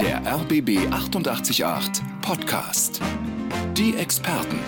Der RBB 888 Podcast. Die Experten.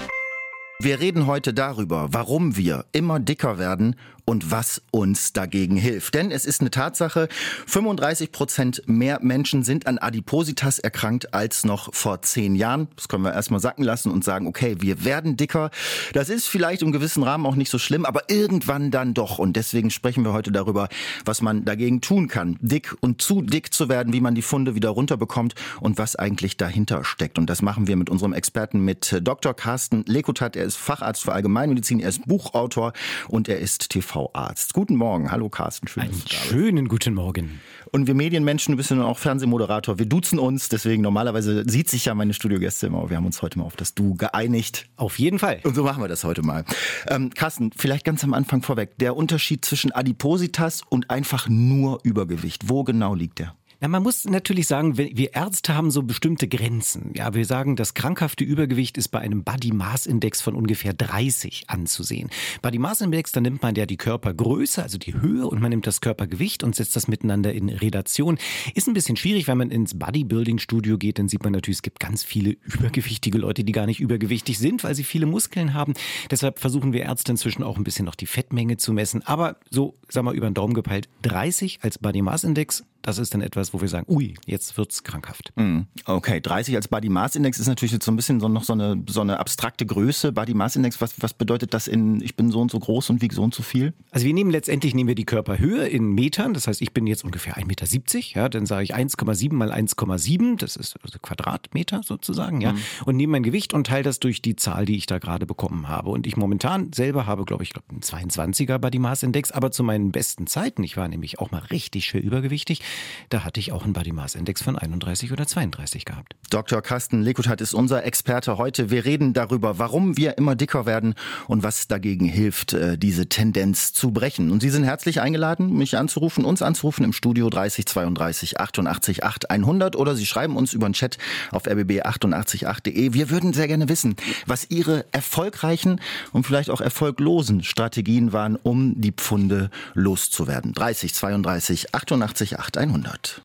Wir reden heute darüber, warum wir immer dicker werden und was uns dagegen hilft. Denn es ist eine Tatsache, 35 Prozent mehr Menschen sind an Adipositas erkrankt als noch vor zehn Jahren. Das können wir erstmal sacken lassen und sagen, okay, wir werden dicker. Das ist vielleicht im gewissen Rahmen auch nicht so schlimm, aber irgendwann dann doch. Und deswegen sprechen wir heute darüber, was man dagegen tun kann, dick und zu dick zu werden, wie man die Funde wieder runterbekommt und was eigentlich dahinter steckt. Und das machen wir mit unserem Experten, mit Dr. Carsten Lekutat. Er ist Facharzt für Allgemeinmedizin, er ist Buchautor und er ist TV TV-Arzt. Guten Morgen. Hallo Carsten. Schön, Einen schönen guten Morgen. Und wir Medienmenschen, du bist ja auch Fernsehmoderator, wir duzen uns, deswegen normalerweise sieht sich ja meine Studiogäste immer. Wir haben uns heute mal auf das Du geeinigt. Auf jeden Fall. Und so machen wir das heute mal. Ähm, Carsten, vielleicht ganz am Anfang vorweg, der Unterschied zwischen Adipositas und einfach nur Übergewicht, wo genau liegt der? Na, man muss natürlich sagen, wir Ärzte haben so bestimmte Grenzen. Ja, wir sagen, das krankhafte Übergewicht ist bei einem Body Mass Index von ungefähr 30 anzusehen. Body Mass Index, da nimmt man ja die Körpergröße, also die Höhe und man nimmt das Körpergewicht und setzt das miteinander in Relation. Ist ein bisschen schwierig, wenn man ins Bodybuilding Studio geht, dann sieht man natürlich, es gibt ganz viele übergewichtige Leute, die gar nicht übergewichtig sind, weil sie viele Muskeln haben. Deshalb versuchen wir Ärzte inzwischen auch ein bisschen noch die Fettmenge zu messen. Aber so, sag mal, über den Daumen gepeilt, 30 als Body Mass Index das ist dann etwas, wo wir sagen, ui, jetzt wird's krankhaft. Mhm. Okay, 30 als Body Mass Index ist natürlich jetzt so ein bisschen so noch so eine, so eine abstrakte Größe. Body Mass Index, was, was bedeutet das in, ich bin so und so groß und wiege so und so viel? Also wir nehmen letztendlich nehmen wir die Körperhöhe in Metern. Das heißt, ich bin jetzt ungefähr 1,70 Meter, ja, dann sage ich 1,7 mal 1,7, das ist also Quadratmeter sozusagen, ja, mhm. und nehme mein Gewicht und teile das durch die Zahl, die ich da gerade bekommen habe. Und ich momentan selber habe, glaube ich, glaub, einen 22er Body Mass Index, aber zu meinen besten Zeiten, ich war nämlich auch mal richtig schwer übergewichtig, da hatte ich auch einen Body Mass Index von 31 oder 32 gehabt. Dr. Carsten Lekutat ist unser Experte heute. Wir reden darüber, warum wir immer dicker werden und was dagegen hilft, äh, diese Tendenz zu brechen. Und Sie sind herzlich eingeladen, mich anzurufen, uns anzurufen im Studio 30 32 88 8 100 oder Sie schreiben uns über den Chat auf rbb888.de. Wir würden sehr gerne wissen, was Ihre erfolgreichen und vielleicht auch erfolglosen Strategien waren, um die Pfunde loszuwerden. 30 32 88 8 100.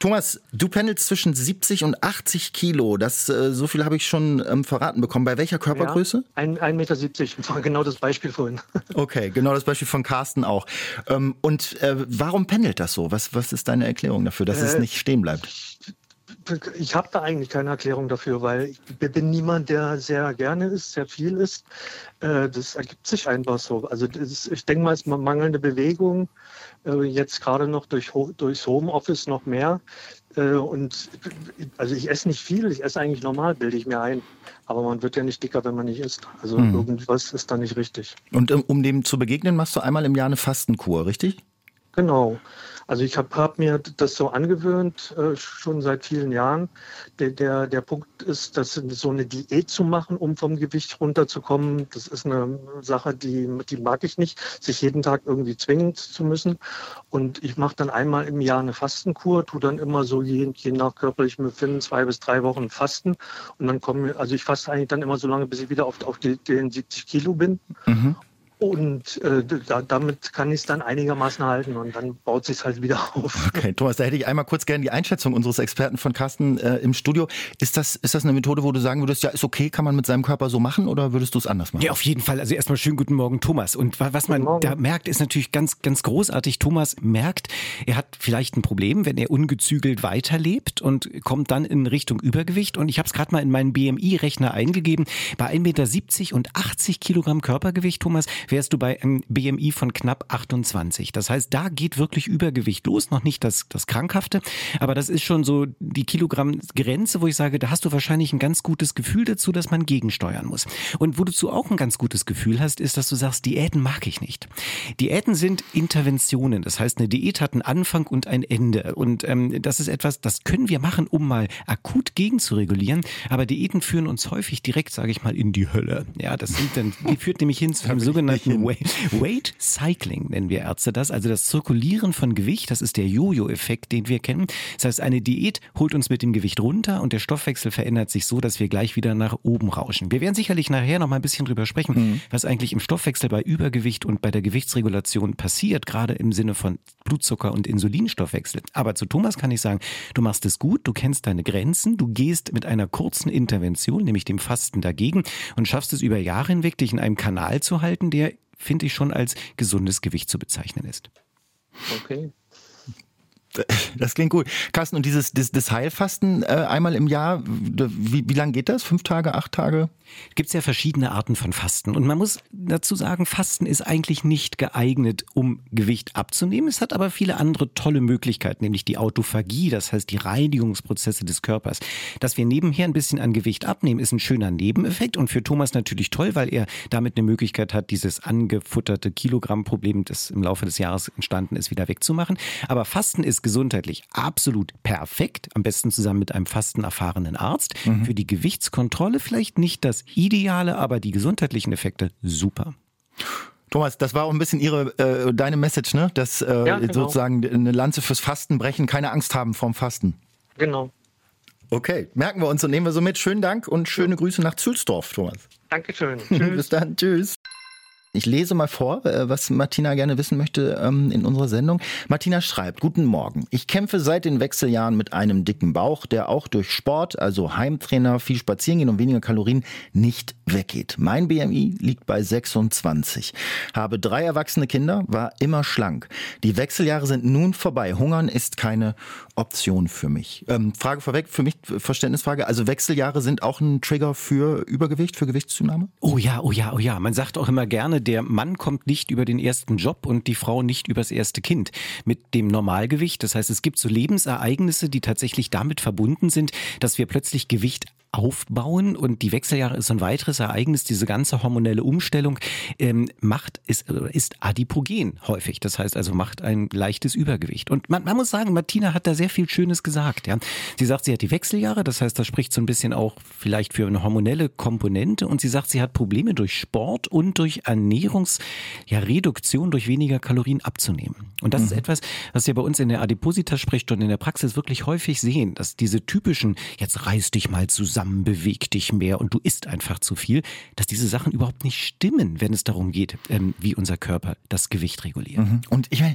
Thomas, du pendelst zwischen 70 und 80 Kilo. Das, äh, so viel habe ich schon ähm, verraten bekommen. Bei welcher Körpergröße? Ja, 1,70 Meter. War genau das Beispiel vorhin. Okay, genau das Beispiel von Carsten auch. Ähm, und äh, warum pendelt das so? Was, was ist deine Erklärung dafür, dass äh, es nicht stehen bleibt? Ich habe da eigentlich keine Erklärung dafür, weil ich bin niemand, der sehr gerne isst, sehr viel isst. Äh, das ergibt sich einfach so. Also ist, ich denke mal, es ist mangelnde Bewegung, äh, jetzt gerade noch durch, durchs Homeoffice noch mehr. Äh, und also ich esse nicht viel, ich esse eigentlich normal, bilde ich mir ein. Aber man wird ja nicht dicker, wenn man nicht isst. Also hm. irgendwas ist da nicht richtig. Und um dem zu begegnen, machst du einmal im Jahr eine Fastenkur, richtig? Genau. Also ich habe hab mir das so angewöhnt, äh, schon seit vielen Jahren. Der, der, der Punkt ist, dass so eine Diät zu machen, um vom Gewicht runterzukommen, das ist eine Sache, die, die mag ich nicht, sich jeden Tag irgendwie zwingen zu müssen. Und ich mache dann einmal im Jahr eine Fastenkur, tu dann immer so je, je nach körperlichem Befinden zwei bis drei Wochen Fasten. Und dann kommen, also ich faste eigentlich dann immer so lange, bis ich wieder auf, auf den 70 Kilo bin. Mhm. Und äh, da, damit kann ich es dann einigermaßen halten und dann baut sich halt wieder auf. Okay, Thomas, da hätte ich einmal kurz gerne die Einschätzung unseres Experten von Carsten äh, im Studio. Ist das, ist das eine Methode, wo du sagen würdest, ja, ist okay, kann man mit seinem Körper so machen oder würdest du es anders machen? Ja, auf jeden Fall. Also erstmal schönen guten Morgen, Thomas. Und was man da merkt, ist natürlich ganz, ganz großartig. Thomas merkt, er hat vielleicht ein Problem, wenn er ungezügelt weiterlebt und kommt dann in Richtung Übergewicht. Und ich habe es gerade mal in meinen BMI-Rechner eingegeben. Bei 1,70 Meter und 80 Kilogramm Körpergewicht, Thomas, wärst du bei einem BMI von knapp 28. Das heißt, da geht wirklich Übergewicht los. Noch nicht das, das Krankhafte, aber das ist schon so die Kilogramm-Grenze, wo ich sage, da hast du wahrscheinlich ein ganz gutes Gefühl dazu, dass man gegensteuern muss. Und wo du zu auch ein ganz gutes Gefühl hast, ist, dass du sagst, Diäten mag ich nicht. Diäten sind Interventionen. Das heißt, eine Diät hat einen Anfang und ein Ende. Und ähm, das ist etwas, das können wir machen, um mal akut gegenzuregulieren. Aber Diäten führen uns häufig direkt, sage ich mal, in die Hölle. Ja, das sind dann, die führt nämlich hin zu einem sogenannten sogenannten Weight Cycling, nennen wir Ärzte das. Also das Zirkulieren von Gewicht, das ist der Jojo-Effekt, den wir kennen. Das heißt, eine Diät holt uns mit dem Gewicht runter und der Stoffwechsel verändert sich so, dass wir gleich wieder nach oben rauschen. Wir werden sicherlich nachher noch mal ein bisschen drüber sprechen, mhm. was eigentlich im Stoffwechsel bei Übergewicht und bei der Gewichtsregulation passiert, gerade im Sinne von Blutzucker und Insulinstoffwechsel. Aber zu Thomas kann ich sagen, du machst es gut, du kennst deine Grenzen, du gehst mit einer kurzen Intervention, nämlich dem Fasten dagegen und schaffst es über Jahre hinweg, dich in einem Kanal zu halten, der, finde ich, schon als gesundes Gewicht zu bezeichnen ist. Okay. Das klingt gut. Carsten, und dieses das, das Heilfasten äh, einmal im Jahr, wie, wie lange geht das? Fünf Tage, acht Tage? Gibt es ja verschiedene Arten von Fasten. Und man muss dazu sagen, Fasten ist eigentlich nicht geeignet, um Gewicht abzunehmen. Es hat aber viele andere tolle Möglichkeiten, nämlich die Autophagie, das heißt die Reinigungsprozesse des Körpers. Dass wir nebenher ein bisschen an Gewicht abnehmen, ist ein schöner Nebeneffekt und für Thomas natürlich toll, weil er damit eine Möglichkeit hat, dieses angefutterte Kilogrammproblem, das im Laufe des Jahres entstanden ist, wieder wegzumachen. Aber Fasten ist gesundheitlich absolut perfekt, am besten zusammen mit einem fastenerfahrenen Arzt. Mhm. Für die Gewichtskontrolle vielleicht nicht das Ideale, aber die gesundheitlichen Effekte super. Thomas, das war auch ein bisschen Ihre, äh, deine Message, ne? Dass äh, ja, genau. sozusagen eine Lanze fürs Fasten brechen, keine Angst haben vorm Fasten. Genau. Okay, merken wir uns und nehmen wir so mit. Schönen Dank und schöne Grüße nach Zülsdorf, Thomas. Dankeschön. Bis dann. Tschüss. Ich lese mal vor, äh, was Martina gerne wissen möchte ähm, in unserer Sendung. Martina schreibt, guten Morgen. Ich kämpfe seit den Wechseljahren mit einem dicken Bauch, der auch durch Sport, also Heimtrainer, viel Spazierengehen und weniger Kalorien nicht weggeht. Mein BMI liegt bei 26. Habe drei erwachsene Kinder, war immer schlank. Die Wechseljahre sind nun vorbei. Hungern ist keine Option für mich. Ähm, Frage vorweg, für mich Verständnisfrage. Also Wechseljahre sind auch ein Trigger für Übergewicht, für Gewichtszunahme? Oh ja, oh ja, oh ja. Man sagt auch immer gerne, der Mann kommt nicht über den ersten Job und die Frau nicht übers erste Kind mit dem Normalgewicht. Das heißt, es gibt so Lebensereignisse, die tatsächlich damit verbunden sind, dass wir plötzlich Gewicht aufbauen und die Wechseljahre ist ein weiteres Ereignis. Diese ganze hormonelle Umstellung ähm, macht ist, ist adipogen häufig. Das heißt also macht ein leichtes Übergewicht. Und man, man muss sagen, Martina hat da sehr viel Schönes gesagt. Ja, sie sagt, sie hat die Wechseljahre. Das heißt, das spricht so ein bisschen auch vielleicht für eine hormonelle Komponente. Und sie sagt, sie hat Probleme durch Sport und durch Ernährungsreduktion ja, durch weniger Kalorien abzunehmen. Und das mhm. ist etwas, was wir bei uns in der Adipositas-Sprechstunde in der Praxis wirklich häufig sehen, dass diese typischen, jetzt reiß dich mal zusammen zusammen, beweg dich mehr und du isst einfach zu viel, dass diese Sachen überhaupt nicht stimmen, wenn es darum geht, ähm, wie unser Körper das Gewicht reguliert. Mhm. Und ich meine,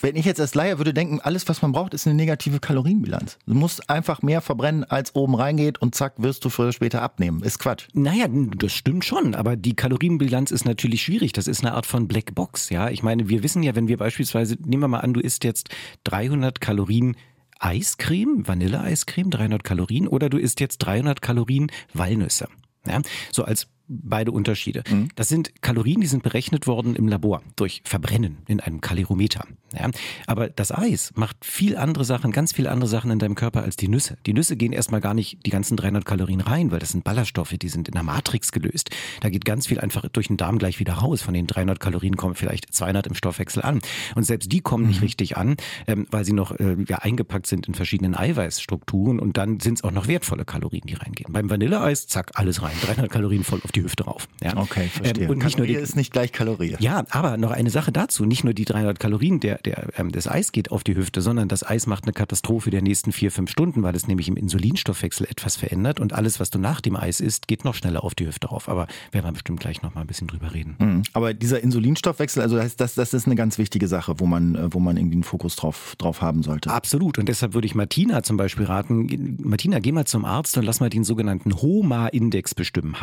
wenn ich jetzt als Laie würde denken, alles, was man braucht, ist eine negative Kalorienbilanz. Du musst einfach mehr verbrennen, als oben reingeht und zack, wirst du früher oder später abnehmen. Ist Quatsch. Naja, das stimmt schon, aber die Kalorienbilanz ist natürlich schwierig. Das ist eine Art von Blackbox, ja. Ich meine, wir wissen ja, wenn wir beispielsweise, nehmen wir mal an, du isst jetzt 300 Kalorien Eiscreme, Vanilleeiscreme, 300 Kalorien, oder du isst jetzt 300 Kalorien Walnüsse. Ja, so als beide Unterschiede. Mhm. Das sind Kalorien, die sind berechnet worden im Labor durch Verbrennen in einem Kalirometer. Ja, aber das Eis macht viel andere Sachen, ganz viele andere Sachen in deinem Körper als die Nüsse. Die Nüsse gehen erstmal gar nicht die ganzen 300 Kalorien rein, weil das sind Ballaststoffe, die sind in der Matrix gelöst. Da geht ganz viel einfach durch den Darm gleich wieder raus. Von den 300 Kalorien kommen vielleicht 200 im Stoffwechsel an. Und selbst die kommen mhm. nicht richtig an, ähm, weil sie noch äh, ja, eingepackt sind in verschiedenen Eiweißstrukturen und dann sind es auch noch wertvolle Kalorien, die reingehen. Beim Vanilleeis, zack, alles rein. 300 Kalorien voll auf die Hüfte rauf. Ja? Okay, verstehe. Ähm, und nicht Kalorie nur die, ist nicht gleich Kalorie. Ja, aber noch eine Sache dazu. Nicht nur die 300 Kalorien der, der, ähm, des Eis geht auf die Hüfte, sondern das Eis macht eine Katastrophe der nächsten vier, fünf Stunden, weil es nämlich im Insulinstoffwechsel etwas verändert und alles, was du nach dem Eis isst, geht noch schneller auf die Hüfte rauf. Aber werden wir bestimmt gleich noch mal ein bisschen drüber reden. Mhm. Aber dieser Insulinstoffwechsel, also das, das, das ist eine ganz wichtige Sache, wo man, äh, wo man irgendwie einen Fokus drauf, drauf haben sollte. Absolut. Und deshalb würde ich Martina zum Beispiel raten, Martina, geh mal zum Arzt und lass mal den sogenannten HOMA-Index bestimmen.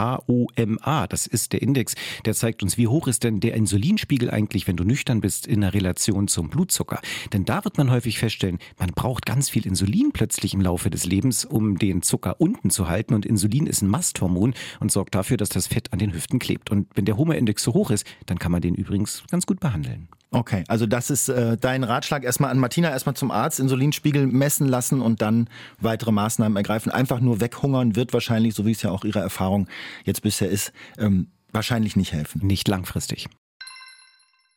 H-O-M-A. Das ist der Index, der zeigt uns, wie hoch ist denn der Insulinspiegel eigentlich, wenn du nüchtern bist, in der Relation zum Blutzucker. Denn da wird man häufig feststellen, man braucht ganz viel Insulin plötzlich im Laufe des Lebens, um den Zucker unten zu halten. Und Insulin ist ein Masthormon und sorgt dafür, dass das Fett an den Hüften klebt. Und wenn der Homa-Index so hoch ist, dann kann man den übrigens ganz gut behandeln. Okay, also das ist äh, dein Ratschlag. Erstmal an Martina, erstmal zum Arzt, Insulinspiegel messen lassen und dann weitere Maßnahmen ergreifen. Einfach nur weghungern wird wahrscheinlich, so wie es ja auch Ihre Erfahrung jetzt bisher ist, ähm, wahrscheinlich nicht helfen. Nicht langfristig.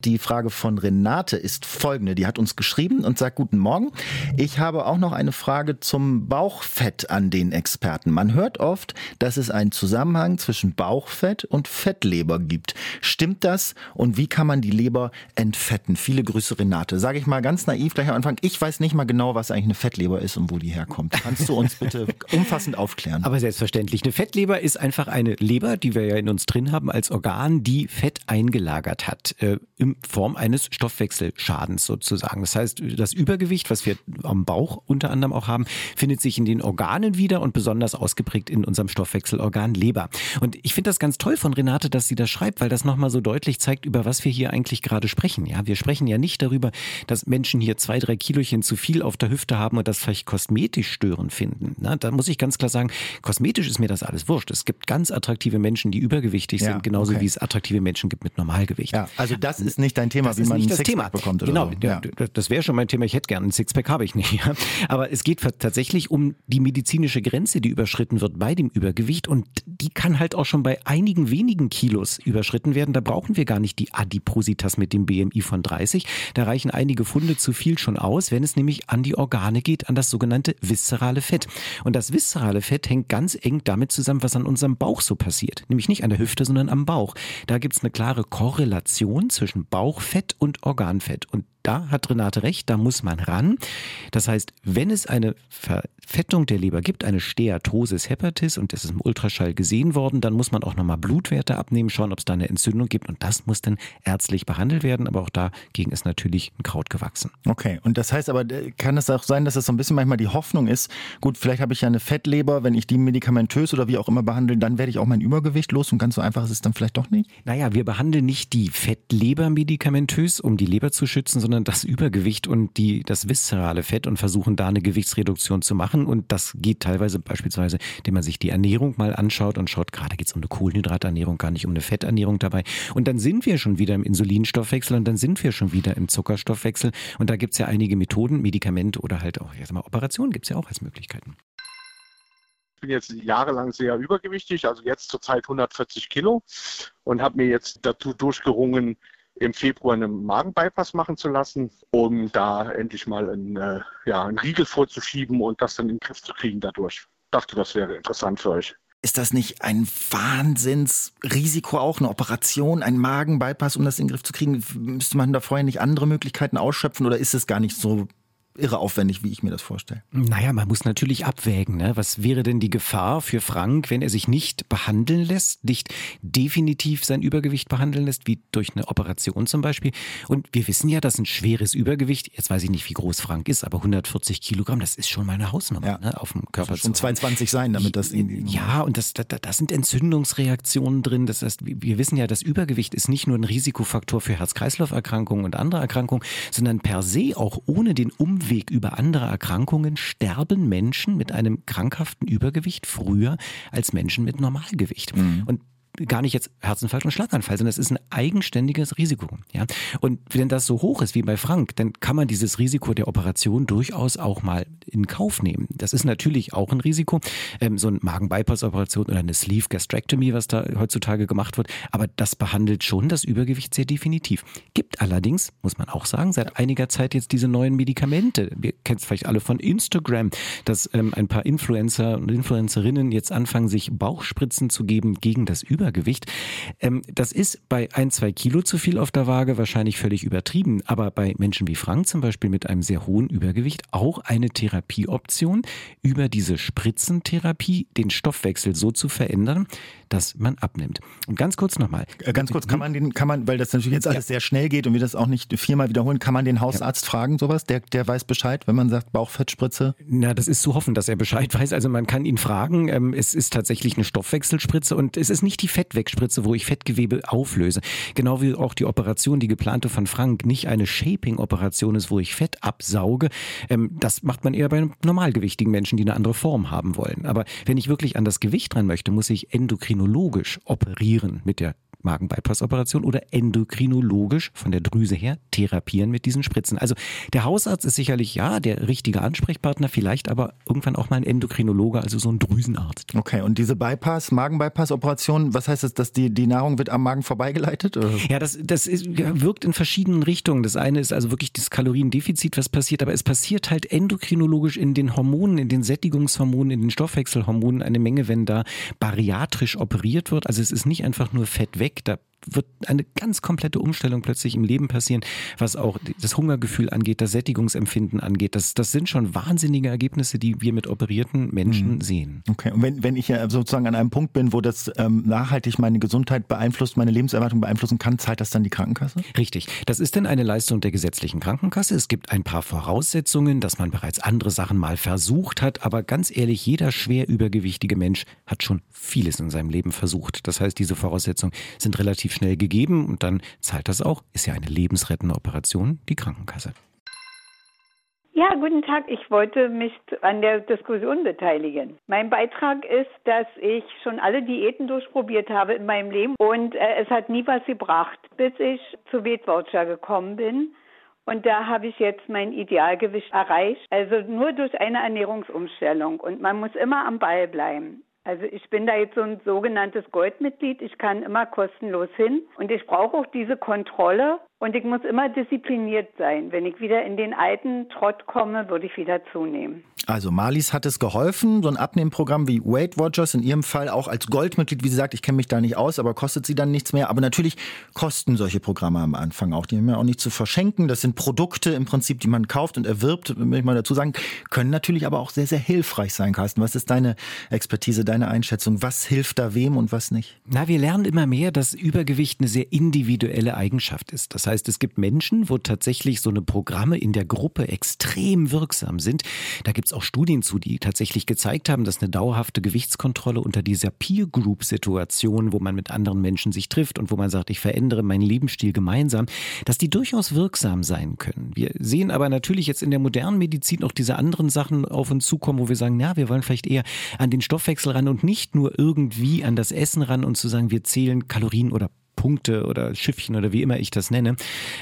Die Frage von Renate ist folgende. Die hat uns geschrieben und sagt Guten Morgen. Ich habe auch noch eine Frage zum Bauchfett an den Experten. Man hört oft, dass es einen Zusammenhang zwischen Bauchfett und Fettleber gibt. Stimmt das? Und wie kann man die Leber entfetten? Viele Grüße, Renate. Sage ich mal ganz naiv gleich am Anfang. Ich weiß nicht mal genau, was eigentlich eine Fettleber ist und wo die herkommt. Kannst du uns bitte umfassend aufklären? Aber selbstverständlich. Eine Fettleber ist einfach eine Leber, die wir ja in uns drin haben, als Organ, die Fett eingelagert hat. Äh, in Form eines Stoffwechselschadens sozusagen. Das heißt, das Übergewicht, was wir am Bauch unter anderem auch haben, findet sich in den Organen wieder und besonders ausgeprägt in unserem Stoffwechselorgan Leber. Und ich finde das ganz toll von Renate, dass sie das schreibt, weil das nochmal so deutlich zeigt, über was wir hier eigentlich gerade sprechen. Ja, wir sprechen ja nicht darüber, dass Menschen hier zwei, drei Kilochen zu viel auf der Hüfte haben und das vielleicht kosmetisch störend finden. Na, da muss ich ganz klar sagen, kosmetisch ist mir das alles wurscht. Es gibt ganz attraktive Menschen, die übergewichtig ja, sind, genauso okay. wie es attraktive Menschen gibt mit Normalgewicht. Ja, also das ist nicht dein Thema, das wie man nicht das Thema bekommt. genau, so. ja. das wäre schon mein Thema. Ich hätte gerne einen Sixpack, habe ich nicht. Aber es geht tatsächlich um die medizinische Grenze, die überschritten wird bei dem Übergewicht und die kann halt auch schon bei einigen wenigen Kilos überschritten werden. Da brauchen wir gar nicht die Adipositas mit dem BMI von 30. Da reichen einige Funde zu viel schon aus, wenn es nämlich an die Organe geht, an das sogenannte viszerale Fett. Und das viszerale Fett hängt ganz eng damit zusammen, was an unserem Bauch so passiert. Nämlich nicht an der Hüfte, sondern am Bauch. Da gibt es eine klare Korrelation zwischen Bauchfett und Organfett. Und da hat Renate recht, da muss man ran. Das heißt, wenn es eine Verfettung der Leber gibt, eine Steatosis hepatis, und das ist im Ultraschall gesehen worden, dann muss man auch nochmal Blutwerte abnehmen, schauen, ob es da eine Entzündung gibt. Und das muss dann ärztlich behandelt werden. Aber auch dagegen ist natürlich ein Kraut gewachsen. Okay, und das heißt aber, äh, kann es auch sein, dass es so ein bisschen manchmal die Hoffnung ist, gut, vielleicht habe ich ja eine Fettleber, wenn ich die medikamentös oder wie auch immer behandle, dann werde ich auch mein Übergewicht los und ganz so einfach ist es dann vielleicht doch nicht? Naja, wir behandeln nicht die Fettleber medikamentös, um die Leber zu schützen, sondern sondern das Übergewicht und die, das viszerale Fett und versuchen da eine Gewichtsreduktion zu machen. Und das geht teilweise beispielsweise, indem man sich die Ernährung mal anschaut und schaut, gerade geht es um eine Kohlenhydraternährung, gar nicht um eine Fetternährung dabei. Und dann sind wir schon wieder im Insulinstoffwechsel und dann sind wir schon wieder im Zuckerstoffwechsel. Und da gibt es ja einige Methoden, Medikamente oder halt auch, jetzt mal Operationen gibt es ja auch als Möglichkeiten Ich bin jetzt jahrelang sehr übergewichtig, also jetzt zurzeit 140 Kilo und habe mir jetzt dazu durchgerungen, im Februar einen Magenbypass machen zu lassen, um da endlich mal einen, äh, ja, einen Riegel vorzuschieben und das dann in den Griff zu kriegen dadurch. Dachte, das wäre interessant für euch. Ist das nicht ein Wahnsinnsrisiko auch, eine Operation, ein Magenbypass, um das in den Griff zu kriegen? Müsste man da vorher nicht andere Möglichkeiten ausschöpfen oder ist es gar nicht so irre aufwendig, wie ich mir das vorstelle. Naja, man muss natürlich abwägen. Ne? Was wäre denn die Gefahr für Frank, wenn er sich nicht behandeln lässt, nicht definitiv sein Übergewicht behandeln lässt, wie durch eine Operation zum Beispiel? Und wir wissen ja, dass ein schweres Übergewicht, jetzt weiß ich nicht, wie groß Frank ist, aber 140 Kilogramm, das ist schon mal eine Hausnummer ja. ne? auf dem Körper. Das schon 22 sein, damit das irgendwie. Ja, und das, da, da sind Entzündungsreaktionen drin. Das heißt, wir wissen ja, das Übergewicht ist nicht nur ein Risikofaktor für Herz-Kreislauf-Erkrankungen und andere Erkrankungen, sondern per se auch ohne den Umwelt Umweg über andere Erkrankungen sterben Menschen mit einem krankhaften Übergewicht früher als Menschen mit Normalgewicht. Mhm. Und gar nicht jetzt Herzinfarkt und Schlaganfall, sondern es ist ein eigenständiges Risiko. Ja? Und wenn das so hoch ist wie bei Frank, dann kann man dieses Risiko der Operation durchaus auch mal in Kauf nehmen. Das ist natürlich auch ein Risiko, ähm, so eine Magen-Bypass-Operation oder eine Sleeve Gastrectomy, was da heutzutage gemacht wird. Aber das behandelt schon das Übergewicht sehr definitiv. Gibt allerdings, muss man auch sagen, seit einiger Zeit jetzt diese neuen Medikamente. Wir kennen es vielleicht alle von Instagram, dass ähm, ein paar Influencer und Influencerinnen jetzt anfangen, sich Bauchspritzen zu geben gegen das Übergewicht. Übergewicht. Ähm, das ist bei ein, zwei Kilo zu viel auf der Waage wahrscheinlich völlig übertrieben, aber bei Menschen wie Frank zum Beispiel mit einem sehr hohen Übergewicht auch eine Therapieoption, über diese Spritzentherapie den Stoffwechsel so zu verändern, dass man abnimmt. Und ganz kurz nochmal. Äh, ganz kurz, kann man den, kann man, weil das natürlich jetzt alles ja. sehr schnell geht und wir das auch nicht viermal wiederholen, kann man den Hausarzt ja. fragen, sowas? Der, der weiß Bescheid, wenn man sagt Bauchfettspritze? Na, das ist zu hoffen, dass er Bescheid weiß. Also man kann ihn fragen. Ähm, es ist tatsächlich eine Stoffwechselspritze und es ist nicht die Fettwegspritze, wo ich Fettgewebe auflöse. Genau wie auch die Operation, die geplante von Frank, nicht eine Shaping-Operation ist, wo ich Fett absauge. Ähm, das macht man eher bei normalgewichtigen Menschen, die eine andere Form haben wollen. Aber wenn ich wirklich an das Gewicht dran möchte, muss ich endokrinologisch operieren mit der Magen-Bypass-Operation oder endokrinologisch von der Drüse her therapieren mit diesen Spritzen. Also der Hausarzt ist sicherlich ja der richtige Ansprechpartner, vielleicht aber irgendwann auch mal ein Endokrinologe, also so ein Drüsenarzt. Okay, und diese Bypass, Magen-Bypass-Operation, was heißt das, dass die, die Nahrung wird am Magen vorbeigeleitet? Oder? Ja, das, das ist, wirkt in verschiedenen Richtungen. Das eine ist also wirklich das Kaloriendefizit, was passiert, aber es passiert halt endokrinologisch in den Hormonen, in den Sättigungshormonen, in den Stoffwechselhormonen eine Menge, wenn da bariatrisch operiert wird. Also es ist nicht einfach nur Fett weg, da wird eine ganz komplette Umstellung plötzlich im Leben passieren, was auch das Hungergefühl angeht, das Sättigungsempfinden angeht. Das, das sind schon wahnsinnige Ergebnisse, die wir mit operierten Menschen mhm. sehen. Okay, und wenn, wenn ich ja sozusagen an einem Punkt bin, wo das ähm, nachhaltig meine Gesundheit beeinflusst, meine Lebenserwartung beeinflussen kann, zahlt das dann die Krankenkasse? Richtig. Das ist dann eine Leistung der gesetzlichen Krankenkasse. Es gibt ein paar Voraussetzungen, dass man bereits andere Sachen mal versucht hat, aber ganz ehrlich, jeder schwer übergewichtige Mensch hat schon vieles in seinem Leben versucht. Das heißt, diese Voraussetzungen sind relativ relativ schnell gegeben und dann zahlt das auch. Ist ja eine lebensrettende Operation, die Krankenkasse. Ja, guten Tag. Ich wollte mich an der Diskussion beteiligen. Mein Beitrag ist, dass ich schon alle Diäten durchprobiert habe in meinem Leben und äh, es hat nie was gebracht, bis ich zu Weight Watcher gekommen bin. Und da habe ich jetzt mein Idealgewicht erreicht. Also nur durch eine Ernährungsumstellung. Und man muss immer am Ball bleiben. Also ich bin da jetzt so ein sogenanntes Goldmitglied. Ich kann immer kostenlos hin und ich brauche auch diese Kontrolle und ich muss immer diszipliniert sein. Wenn ich wieder in den alten Trott komme, würde ich wieder zunehmen. Also Marlies hat es geholfen, so ein Abnehmprogramm wie Weight Watchers, in ihrem Fall auch als Goldmitglied, wie sie sagt, ich kenne mich da nicht aus, aber kostet sie dann nichts mehr. Aber natürlich kosten solche Programme am Anfang auch. Die haben ja auch nicht zu verschenken. Das sind Produkte im Prinzip, die man kauft und erwirbt, will ich mal dazu sagen, können natürlich aber auch sehr, sehr hilfreich sein, Carsten. Was ist deine Expertise, deine Einschätzung? Was hilft da wem und was nicht? Na, wir lernen immer mehr, dass Übergewicht eine sehr individuelle Eigenschaft ist. Das heißt, heißt, es gibt Menschen, wo tatsächlich so eine Programme in der Gruppe extrem wirksam sind. Da gibt es auch Studien zu, die tatsächlich gezeigt haben, dass eine dauerhafte Gewichtskontrolle unter dieser Peer-Group-Situation, wo man mit anderen Menschen sich trifft und wo man sagt, ich verändere meinen Lebensstil gemeinsam, dass die durchaus wirksam sein können. Wir sehen aber natürlich jetzt in der modernen Medizin auch diese anderen Sachen auf uns zukommen, wo wir sagen, ja, wir wollen vielleicht eher an den Stoffwechsel ran und nicht nur irgendwie an das Essen ran und zu sagen, wir zählen Kalorien oder Punkte oder Schiffchen oder wie immer ich das nenne,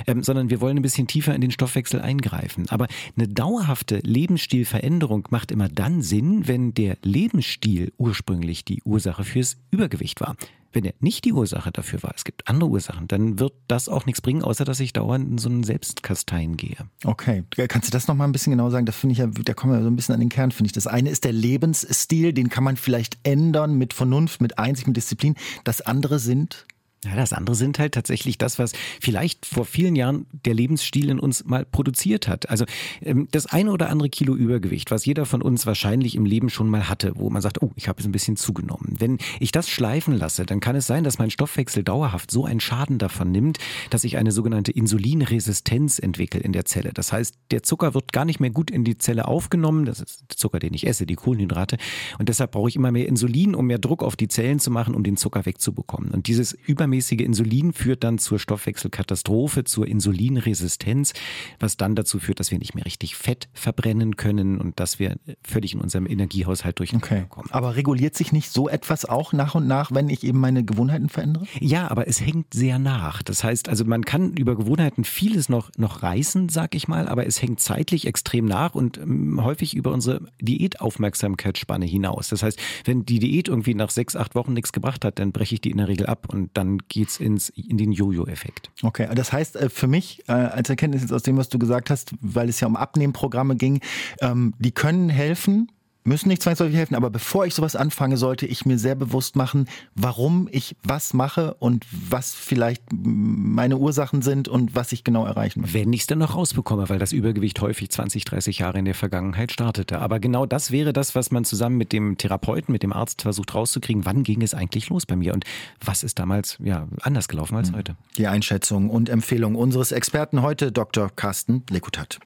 ähm, sondern wir wollen ein bisschen tiefer in den Stoffwechsel eingreifen. Aber eine dauerhafte Lebensstilveränderung macht immer dann Sinn, wenn der Lebensstil ursprünglich die Ursache fürs Übergewicht war. Wenn er nicht die Ursache dafür war, es gibt andere Ursachen, dann wird das auch nichts bringen, außer dass ich dauernd in so einen Selbstkasteien gehe. Okay, kannst du das nochmal ein bisschen genau sagen? Das finde ich ja, da kommen wir so ein bisschen an den Kern, finde ich. Das eine ist der Lebensstil, den kann man vielleicht ändern mit Vernunft, mit Einsicht, mit Disziplin. Das andere sind ja, das andere sind halt tatsächlich das, was vielleicht vor vielen Jahren der Lebensstil in uns mal produziert hat. Also ähm, das eine oder andere Kilo Übergewicht, was jeder von uns wahrscheinlich im Leben schon mal hatte, wo man sagt, oh, ich habe jetzt ein bisschen zugenommen. Wenn ich das schleifen lasse, dann kann es sein, dass mein Stoffwechsel dauerhaft so einen Schaden davon nimmt, dass ich eine sogenannte Insulinresistenz entwickle in der Zelle. Das heißt, der Zucker wird gar nicht mehr gut in die Zelle aufgenommen. Das ist der Zucker, den ich esse, die Kohlenhydrate. Und deshalb brauche ich immer mehr Insulin, um mehr Druck auf die Zellen zu machen, um den Zucker wegzubekommen. Und dieses über übermäßige Insulin führt dann zur Stoffwechselkatastrophe, zur Insulinresistenz, was dann dazu führt, dass wir nicht mehr richtig Fett verbrennen können und dass wir völlig in unserem Energiehaushalt durcheinander okay. Aber reguliert sich nicht so etwas auch nach und nach, wenn ich eben meine Gewohnheiten verändere? Ja, aber es hängt sehr nach. Das heißt, also man kann über Gewohnheiten vieles noch, noch reißen, sag ich mal, aber es hängt zeitlich extrem nach und ähm, häufig über unsere Diätaufmerksamkeitsspanne hinaus. Das heißt, wenn die Diät irgendwie nach sechs, acht Wochen nichts gebracht hat, dann breche ich die in der Regel ab und dann geht's ins, in den Jojo-Effekt. Okay, das heißt äh, für mich äh, als Erkenntnis jetzt aus dem, was du gesagt hast, weil es ja um Abnehmprogramme ging, ähm, die können helfen, müssen nicht zwangsläufig helfen, aber bevor ich sowas anfange, sollte ich mir sehr bewusst machen, warum ich was mache und was vielleicht meine Ursachen sind und was ich genau erreichen möchte. Wenn ich es dann noch rausbekomme, weil das Übergewicht häufig 20, 30 Jahre in der Vergangenheit startete. Aber genau das wäre das, was man zusammen mit dem Therapeuten, mit dem Arzt versucht rauszukriegen. Wann ging es eigentlich los bei mir und was ist damals ja, anders gelaufen als hm. heute? Die Einschätzung und Empfehlung unseres Experten heute, Dr. Carsten Lekutat.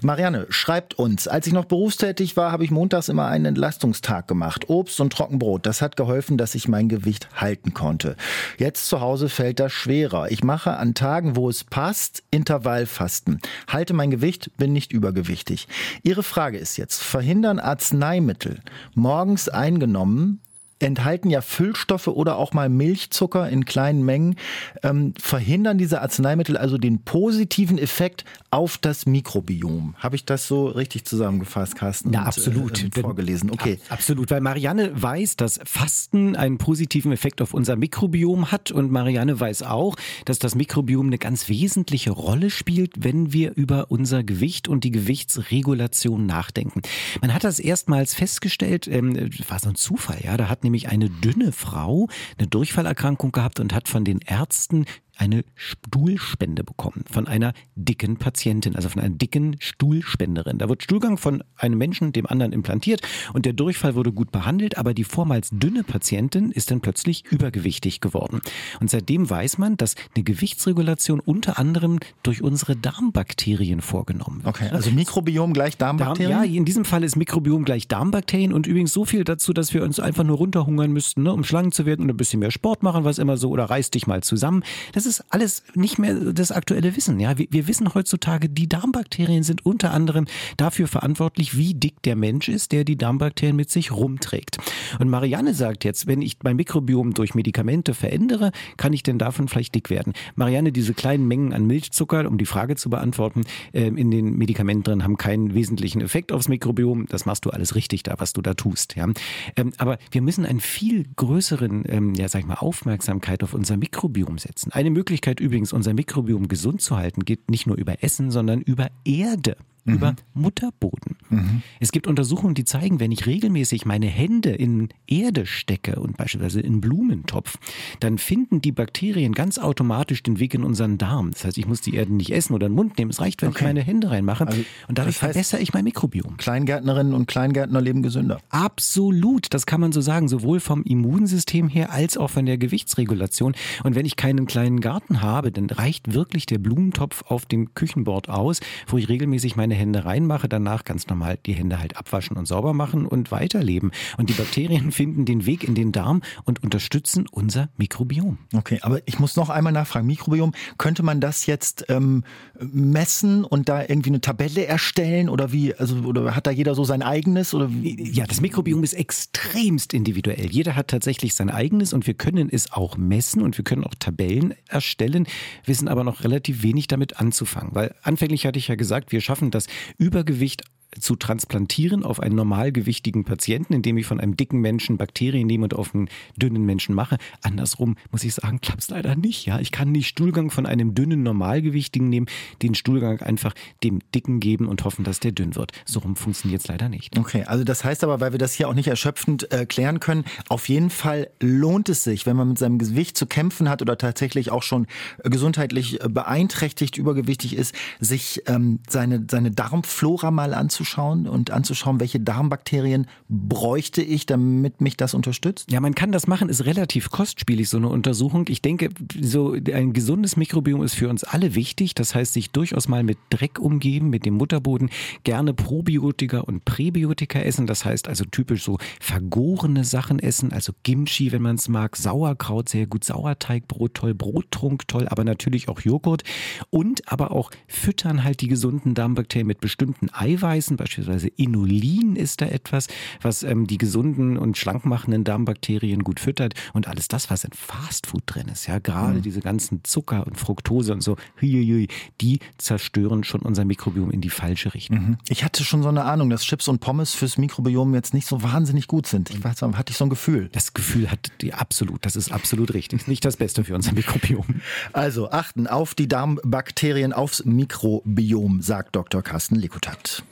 Marianne schreibt uns, als ich noch berufstätig war, habe ich montags immer einen Entlastungstag gemacht. Obst und Trockenbrot. Das hat geholfen, dass ich mein Gewicht halten konnte. Jetzt zu Hause fällt das schwerer. Ich mache an Tagen, wo es passt, Intervallfasten. Halte mein Gewicht, bin nicht übergewichtig. Ihre Frage ist jetzt, verhindern Arzneimittel morgens eingenommen enthalten ja Füllstoffe oder auch mal Milchzucker in kleinen Mengen, ähm, verhindern diese Arzneimittel also den positiven Effekt auf das Mikrobiom. Habe ich das so richtig zusammengefasst, Carsten? Ja, und, absolut. Äh, vorgelesen. Okay. Ja, absolut, weil Marianne weiß, dass Fasten einen positiven Effekt auf unser Mikrobiom hat und Marianne weiß auch, dass das Mikrobiom eine ganz wesentliche Rolle spielt, wenn wir über unser Gewicht und die Gewichtsregulation nachdenken. Man hat das erstmals festgestellt, ähm, war so ein Zufall, ja, da hat nämlich eine dünne Frau eine Durchfallerkrankung gehabt und hat von den Ärzten eine Stuhlspende bekommen von einer dicken Patientin, also von einer dicken Stuhlspenderin. Da wird Stuhlgang von einem Menschen dem anderen implantiert und der Durchfall wurde gut behandelt, aber die vormals dünne Patientin ist dann plötzlich übergewichtig geworden. Und seitdem weiß man, dass eine Gewichtsregulation unter anderem durch unsere Darmbakterien vorgenommen wird. Okay, also Mikrobiom gleich Darmbakterien? Darm, ja, in diesem Fall ist Mikrobiom gleich Darmbakterien und übrigens so viel dazu, dass wir uns einfach nur runterhungern müssten, ne, um schlank zu werden und ein bisschen mehr Sport machen, was immer so, oder reiß dich mal zusammen. Das ist ist alles nicht mehr das aktuelle Wissen. Ja, wir, wir wissen heutzutage, die Darmbakterien sind unter anderem dafür verantwortlich, wie dick der Mensch ist, der die Darmbakterien mit sich rumträgt. Und Marianne sagt jetzt, wenn ich mein Mikrobiom durch Medikamente verändere, kann ich denn davon vielleicht dick werden? Marianne, diese kleinen Mengen an Milchzucker, um die Frage zu beantworten, ähm, in den Medikamenten drin haben keinen wesentlichen Effekt aufs Mikrobiom. Das machst du alles richtig da, was du da tust. Ja? Ähm, aber wir müssen einen viel größeren, ähm, ja, sag ich mal, Aufmerksamkeit auf unser Mikrobiom setzen. Eine Möglichkeit übrigens, unser Mikrobiom gesund zu halten, geht nicht nur über Essen, sondern über Erde mhm. über Mutterboden. Mhm. Es gibt Untersuchungen, die zeigen, wenn ich regelmäßig meine Hände in Erde stecke und beispielsweise in Blumentopf, dann finden die Bakterien ganz automatisch den Weg in unseren Darm. Das heißt, ich muss die Erde nicht essen oder in den Mund nehmen. Es reicht, wenn okay. ich meine Hände reinmache. Also, und dadurch das heißt, verbessere ich mein Mikrobiom. Kleingärtnerinnen und Kleingärtner leben gesünder. Absolut, das kann man so sagen, sowohl vom Immunsystem her als auch von der Gewichtsregulation. Und wenn ich keinen kleinen Garten habe, dann reicht wirklich der Blumentopf auf dem Küchenbord aus, wo ich regelmäßig meine meine Hände reinmache, danach ganz normal die Hände halt abwaschen und sauber machen und weiterleben. Und die Bakterien finden den Weg in den Darm und unterstützen unser Mikrobiom. Okay, aber ich muss noch einmal nachfragen. Mikrobiom, könnte man das jetzt ähm, messen und da irgendwie eine Tabelle erstellen oder wie? Also oder hat da jeder so sein eigenes oder? Ja, das Mikrobiom ist extremst individuell. Jeder hat tatsächlich sein eigenes und wir können es auch messen und wir können auch Tabellen erstellen, wissen aber noch relativ wenig damit anzufangen, weil anfänglich hatte ich ja gesagt, wir schaffen das das Übergewicht zu transplantieren auf einen normalgewichtigen Patienten, indem ich von einem dicken Menschen Bakterien nehme und auf einen dünnen Menschen mache. Andersrum muss ich sagen, klappt es leider nicht. Ja, ich kann nicht Stuhlgang von einem dünnen normalgewichtigen nehmen, den Stuhlgang einfach dem dicken geben und hoffen, dass der dünn wird. So rum funktioniert es leider nicht. Okay, also das heißt aber, weil wir das hier auch nicht erschöpfend äh, klären können, auf jeden Fall lohnt es sich, wenn man mit seinem Gewicht zu kämpfen hat oder tatsächlich auch schon äh, gesundheitlich äh, beeinträchtigt, übergewichtig ist, sich ähm, seine, seine Darmflora mal anzuschauen anzuschauen und anzuschauen, welche Darmbakterien bräuchte ich, damit mich das unterstützt? Ja, man kann das machen, ist relativ kostspielig, so eine Untersuchung. Ich denke, so ein gesundes Mikrobiom ist für uns alle wichtig. Das heißt, sich durchaus mal mit Dreck umgeben, mit dem Mutterboden, gerne Probiotika und Präbiotika essen. Das heißt also typisch so vergorene Sachen essen, also Kimchi, wenn man es mag, Sauerkraut sehr gut, Sauerteigbrot toll, Brottrunk toll, aber natürlich auch Joghurt und aber auch füttern halt die gesunden Darmbakterien mit bestimmten Eiweißen essen. Beispielsweise Inulin ist da etwas, was ähm, die gesunden und schlankmachenden Darmbakterien gut füttert. Und alles das, was in Fastfood drin ist, ja, gerade mhm. diese ganzen Zucker und Fructose und so, die zerstören schon unser Mikrobiom in die falsche Richtung. Mhm. Ich hatte schon so eine Ahnung, dass Chips und Pommes fürs Mikrobiom jetzt nicht so wahnsinnig gut sind. Ich weiß, hatte ich so ein Gefühl. Das Gefühl hat die absolut, das ist absolut richtig. Nicht das Beste für unser Mikrobiom. Also achten auf die Darmbakterien, aufs Mikrobiom, sagt Dr. Carsten Likutat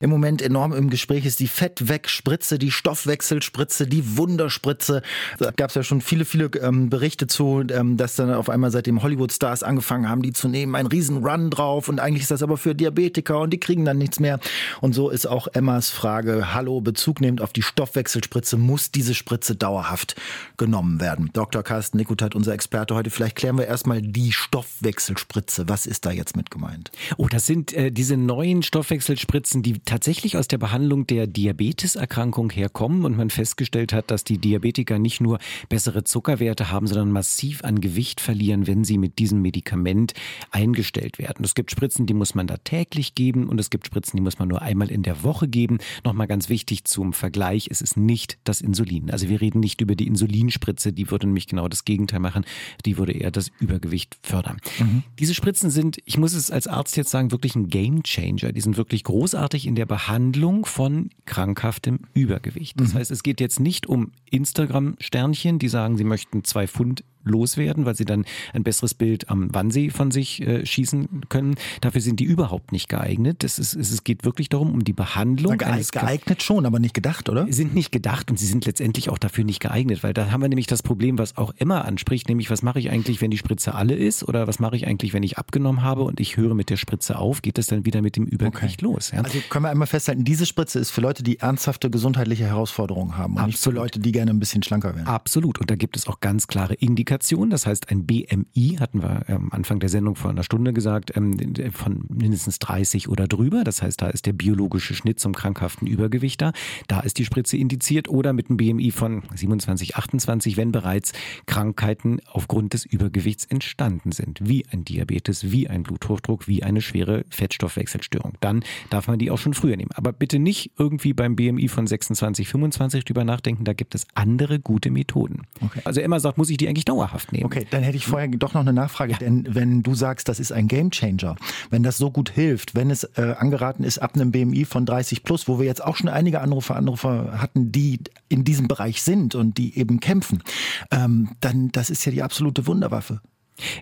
im Moment enorm im Gespräch ist die Fettwegspritze, die Stoffwechselspritze, die Wunderspritze. Da gab es ja schon viele, viele ähm, Berichte zu, ähm, dass dann auf einmal seitdem Hollywood-Stars angefangen haben, die zu nehmen, ein riesen Run drauf und eigentlich ist das aber für Diabetiker und die kriegen dann nichts mehr. Und so ist auch Emmas Frage, hallo, Bezug nehmend auf die Stoffwechselspritze, muss diese Spritze dauerhaft genommen werden? Dr. Carsten Nikutat, unser Experte heute, vielleicht klären wir erstmal die Stoffwechselspritze. Was ist da jetzt mit gemeint? Oh, das sind äh, diese neuen Stoffwechselspritzen, die tatsächlich aus der Behandlung der Diabeteserkrankung herkommen und man festgestellt hat, dass die Diabetiker nicht nur bessere Zuckerwerte haben, sondern massiv an Gewicht verlieren, wenn sie mit diesem Medikament eingestellt werden. Es gibt Spritzen, die muss man da täglich geben und es gibt Spritzen, die muss man nur einmal in der Woche geben. Nochmal ganz wichtig zum Vergleich, es ist nicht das Insulin. Also wir reden nicht über die Insulinspritze, die würde nämlich genau das Gegenteil machen. Die würde eher das Übergewicht fördern. Mhm. Diese Spritzen sind, ich muss es als Arzt jetzt sagen, wirklich ein Game Changer. Die sind wirklich großartig in der Behandlung von krankhaftem Übergewicht. Das mhm. heißt, es geht jetzt nicht um Instagram-Sternchen, die sagen, sie möchten zwei Pfund loswerden, weil sie dann ein besseres Bild am Wannsee von sich äh, schießen können. Dafür sind die überhaupt nicht geeignet. Es, ist, es geht wirklich darum, um die Behandlung. Geeignet, geeignet schon, aber nicht gedacht, oder? Sind nicht gedacht und sie sind letztendlich auch dafür nicht geeignet, weil da haben wir nämlich das Problem, was auch immer anspricht, nämlich was mache ich eigentlich, wenn die Spritze alle ist oder was mache ich eigentlich, wenn ich abgenommen habe und ich höre mit der Spritze auf, geht das dann wieder mit dem Übergewicht okay. los. Ja? Also können wir einmal festhalten, diese Spritze ist für Leute, die ernsthafte gesundheitliche Herausforderungen haben und Absolut. nicht für Leute, die gerne ein bisschen schlanker werden. Absolut und da gibt es auch ganz klare Indikationen, das heißt ein BMI, hatten wir am Anfang der Sendung vor einer Stunde gesagt, ähm, von mindestens 30 oder drüber. Das heißt, da ist der biologische Schnitt zum krankhaften Übergewicht da. Da ist die Spritze indiziert oder mit einem BMI von 27, 28, wenn bereits Krankheiten aufgrund des Übergewichts entstanden sind, wie ein Diabetes, wie ein Bluthochdruck, wie eine schwere Fettstoffwechselstörung. Dann darf man die auch schon früher nehmen. Aber bitte nicht irgendwie beim BMI von 26, 25 drüber nachdenken. Da gibt es andere gute Methoden. Okay. Also Emma sagt, muss ich die eigentlich dauerhaft nehmen? Okay, dann hätte ich vorher doch noch eine Nachfrage, ja. denn wenn du sagst, das ist ein Gamechanger, wenn das so gut hilft, wenn es äh, angeraten ist ab einem BMI von 30 plus, wo wir jetzt auch schon einige Anrufer, Anrufer hatten, die in diesem Bereich sind und die eben kämpfen, ähm, dann das ist ja die absolute Wunderwaffe.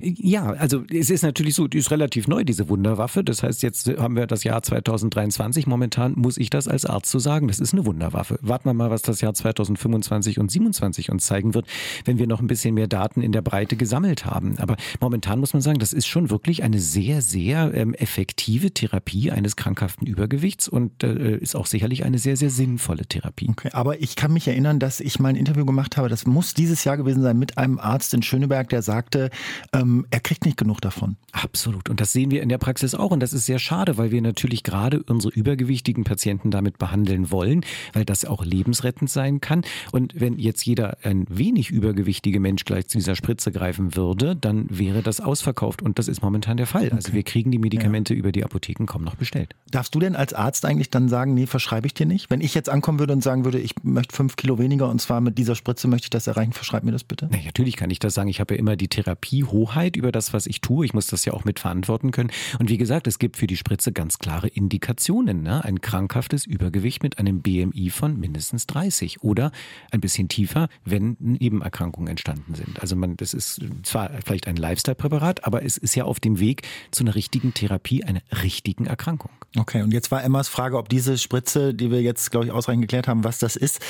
Ja, also es ist natürlich so, die ist relativ neu, diese Wunderwaffe. Das heißt, jetzt haben wir das Jahr 2023. Momentan muss ich das als Arzt so sagen, das ist eine Wunderwaffe. Warten wir mal, was das Jahr 2025 und 2027 uns zeigen wird, wenn wir noch ein bisschen mehr Daten in der Breite gesammelt haben. Aber momentan muss man sagen, das ist schon wirklich eine sehr, sehr ähm, effektive Therapie eines krankhaften Übergewichts und äh, ist auch sicherlich eine sehr, sehr sinnvolle Therapie. Okay, aber ich kann mich erinnern, dass ich mal ein Interview gemacht habe, das muss dieses Jahr gewesen sein, mit einem Arzt in Schöneberg, der sagte, ähm, er kriegt nicht genug davon. Absolut. Und das sehen wir in der Praxis auch. Und das ist sehr schade, weil wir natürlich gerade unsere übergewichtigen Patienten damit behandeln wollen, weil das auch lebensrettend sein kann. Und wenn jetzt jeder ein wenig übergewichtige Mensch gleich zu dieser Spritze greifen würde, dann wäre das ausverkauft. Und das ist momentan der Fall. Also okay. Also wir kriegen die Medikamente ja. über die Apotheken kaum noch bestellt. Darfst du denn als Arzt eigentlich dann sagen, nee, verschreibe ich dir nicht? Wenn ich jetzt ankommen würde und sagen würde, ich möchte fünf Kilo weniger und zwar mit dieser Spritze möchte ich das erreichen, verschreib mir das bitte? Na, natürlich kann ich das sagen. Ich habe ja immer die Therapiehoheit Bescheid über das, was ich tue. Ich muss das ja auch mit verantworten können. Und wie gesagt, es gibt für die Spritze ganz klare Indikationen. Ne? Ein krankhaftes Übergewicht mit einem BMI von mindestens 30 oder ein bisschen tiefer, wenn Nebenerkrankungen entstanden sind. Also man, das ist zwar vielleicht ein Lifestyle-Präparat, aber es ist ja auf dem Weg zu einer richtigen Therapie, einer richtigen Erkrankung. Okay, und jetzt war Emmas Frage, ob diese Spritze, die wir jetzt, glaube ich, ausreichend geklärt haben, was das ist,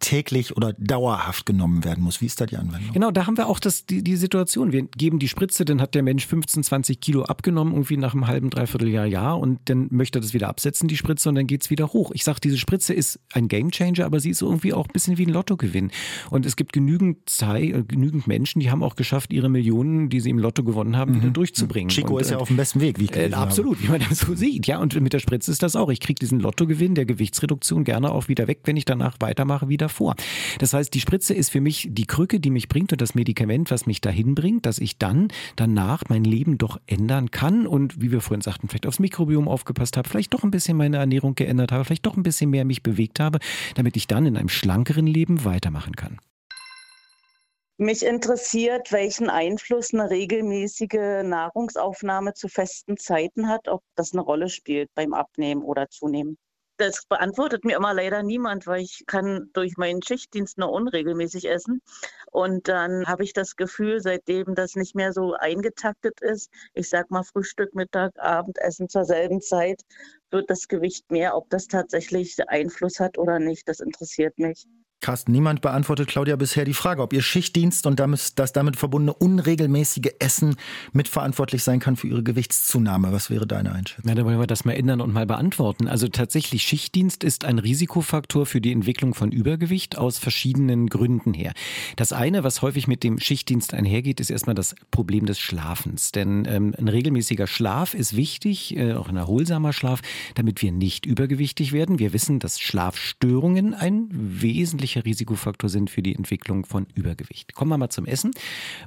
täglich oder dauerhaft genommen werden muss. Wie ist da die Anwendung? Genau, da haben wir auch das, die, die Situation. Wir geben die Spritze, dann hat der Mensch 15, 20 Kilo abgenommen, irgendwie nach einem halben, dreiviertel Jahr, Jahr und dann möchte er das wieder absetzen, die Spritze, und dann geht es wieder hoch. Ich sage, diese Spritze ist ein Gamechanger, aber sie ist irgendwie auch ein bisschen wie ein Lottogewinn. Und es gibt genügend Zeit, äh, genügend Menschen, die haben auch geschafft, ihre Millionen, die sie im Lotto gewonnen haben, mhm. wieder durchzubringen. Chico und, ist ja äh, auf dem besten Weg, wie ich äh, Absolut, wie man das so sieht. Ja, und mit der Spritze ist das auch. Ich kriege diesen Lottogewinn der Gewichtsreduktion gerne auch wieder weg, wenn ich danach weitermache, wieder vor. Das das heißt, die Spritze ist für mich die Krücke, die mich bringt und das Medikament, was mich dahin bringt, dass ich dann danach mein Leben doch ändern kann und wie wir vorhin sagten, vielleicht aufs Mikrobiom aufgepasst habe, vielleicht doch ein bisschen meine Ernährung geändert habe, vielleicht doch ein bisschen mehr mich bewegt habe, damit ich dann in einem schlankeren Leben weitermachen kann. Mich interessiert, welchen Einfluss eine regelmäßige Nahrungsaufnahme zu festen Zeiten hat, ob das eine Rolle spielt beim Abnehmen oder Zunehmen. Das beantwortet mir immer leider niemand, weil ich kann durch meinen Schichtdienst nur unregelmäßig essen. Und dann habe ich das Gefühl, seitdem das nicht mehr so eingetaktet ist, ich sag mal Frühstück, Mittag, Abendessen zur selben Zeit, wird das Gewicht mehr. Ob das tatsächlich Einfluss hat oder nicht, das interessiert mich. Carsten, niemand beantwortet Claudia bisher die Frage, ob ihr Schichtdienst und das damit verbundene unregelmäßige Essen mitverantwortlich sein kann für ihre Gewichtszunahme. Was wäre deine Einschätzung? Na, da wollen wir das mal ändern und mal beantworten. Also tatsächlich, Schichtdienst ist ein Risikofaktor für die Entwicklung von Übergewicht aus verschiedenen Gründen her. Das eine, was häufig mit dem Schichtdienst einhergeht, ist erstmal das Problem des Schlafens. Denn ähm, ein regelmäßiger Schlaf ist wichtig, äh, auch ein erholsamer Schlaf, damit wir nicht übergewichtig werden. Wir wissen, dass Schlafstörungen ein wesentliches wesentlicher Risikofaktor sind für die Entwicklung von Übergewicht. Kommen wir mal zum Essen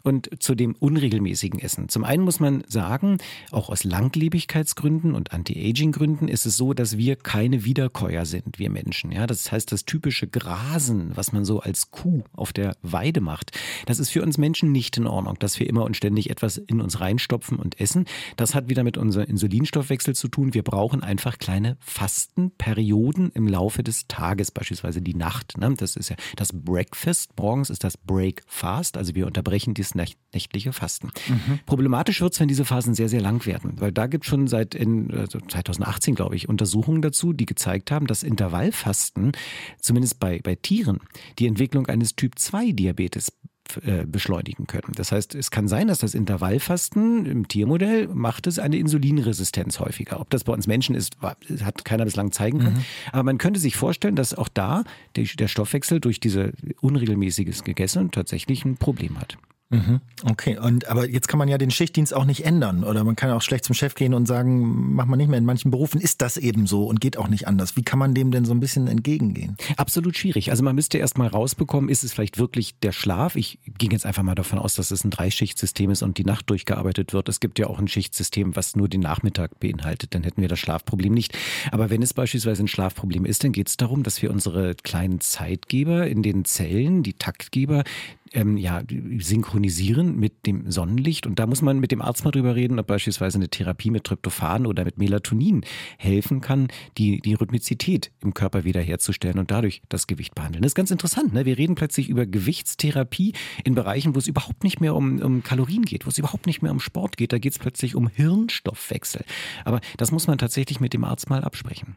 und zu dem unregelmäßigen Essen. Zum einen muss man sagen, auch aus Langlebigkeitsgründen und Anti-Aging-Gründen ist es so, dass wir keine Wiederkäuer sind, wir Menschen. Ja, das heißt, das typische Grasen, was man so als Kuh auf der Weide macht, das ist für uns Menschen nicht in Ordnung, dass wir immer und ständig etwas in uns reinstopfen und essen. Das hat wieder mit unserem Insulinstoffwechsel zu tun. Wir brauchen einfach kleine Fastenperioden im Laufe des Tages, beispielsweise die Nacht. Ne? Das ist ja das Breakfast. Morgens ist das Breakfast. Also wir unterbrechen dieses nächtliche Fasten. Mhm. Problematisch wird es, wenn diese Phasen sehr, sehr lang werden. Weil da gibt es schon seit in, also 2018, glaube ich, Untersuchungen dazu, die gezeigt haben, dass Intervallfasten, zumindest bei, bei Tieren, die Entwicklung eines Typ-2-Diabetes äh, beschleunigen können. Das heißt, es kann sein, dass das Intervallfasten im Tiermodell macht es eine Insulinresistenz häufiger. Ob das bei uns Menschen ist, hat keiner bislang zeigen können. Mhm. Aber man könnte sich vorstellen, dass auch da der Stoffwechsel durch diese unregelmäßiges Gegessen tatsächlich ein Problem hat. Mhm. Okay, und aber jetzt kann man ja den Schichtdienst auch nicht ändern oder man kann auch schlecht zum Chef gehen und sagen, mach mal nicht mehr. In manchen Berufen ist das eben so und geht auch nicht anders. Wie kann man dem denn so ein bisschen entgegengehen? Absolut schwierig. Also man müsste erst mal rausbekommen, ist es vielleicht wirklich der Schlaf? Ich ging jetzt einfach mal davon aus, dass es ein Dreischichtsystem ist und die Nacht durchgearbeitet wird. Es gibt ja auch ein Schichtsystem, was nur den Nachmittag beinhaltet. Dann hätten wir das Schlafproblem nicht. Aber wenn es beispielsweise ein Schlafproblem ist, dann geht es darum, dass wir unsere kleinen Zeitgeber in den Zellen, die Taktgeber, ähm, ja, synchronisieren mit dem Sonnenlicht. Und da muss man mit dem Arzt mal drüber reden, ob beispielsweise eine Therapie mit Tryptophan oder mit Melatonin helfen kann, die, die Rhythmizität im Körper wiederherzustellen und dadurch das Gewicht behandeln. Das ist ganz interessant. Ne? Wir reden plötzlich über Gewichtstherapie in Bereichen, wo es überhaupt nicht mehr um, um Kalorien geht, wo es überhaupt nicht mehr um Sport geht. Da geht es plötzlich um Hirnstoffwechsel. Aber das muss man tatsächlich mit dem Arzt mal absprechen.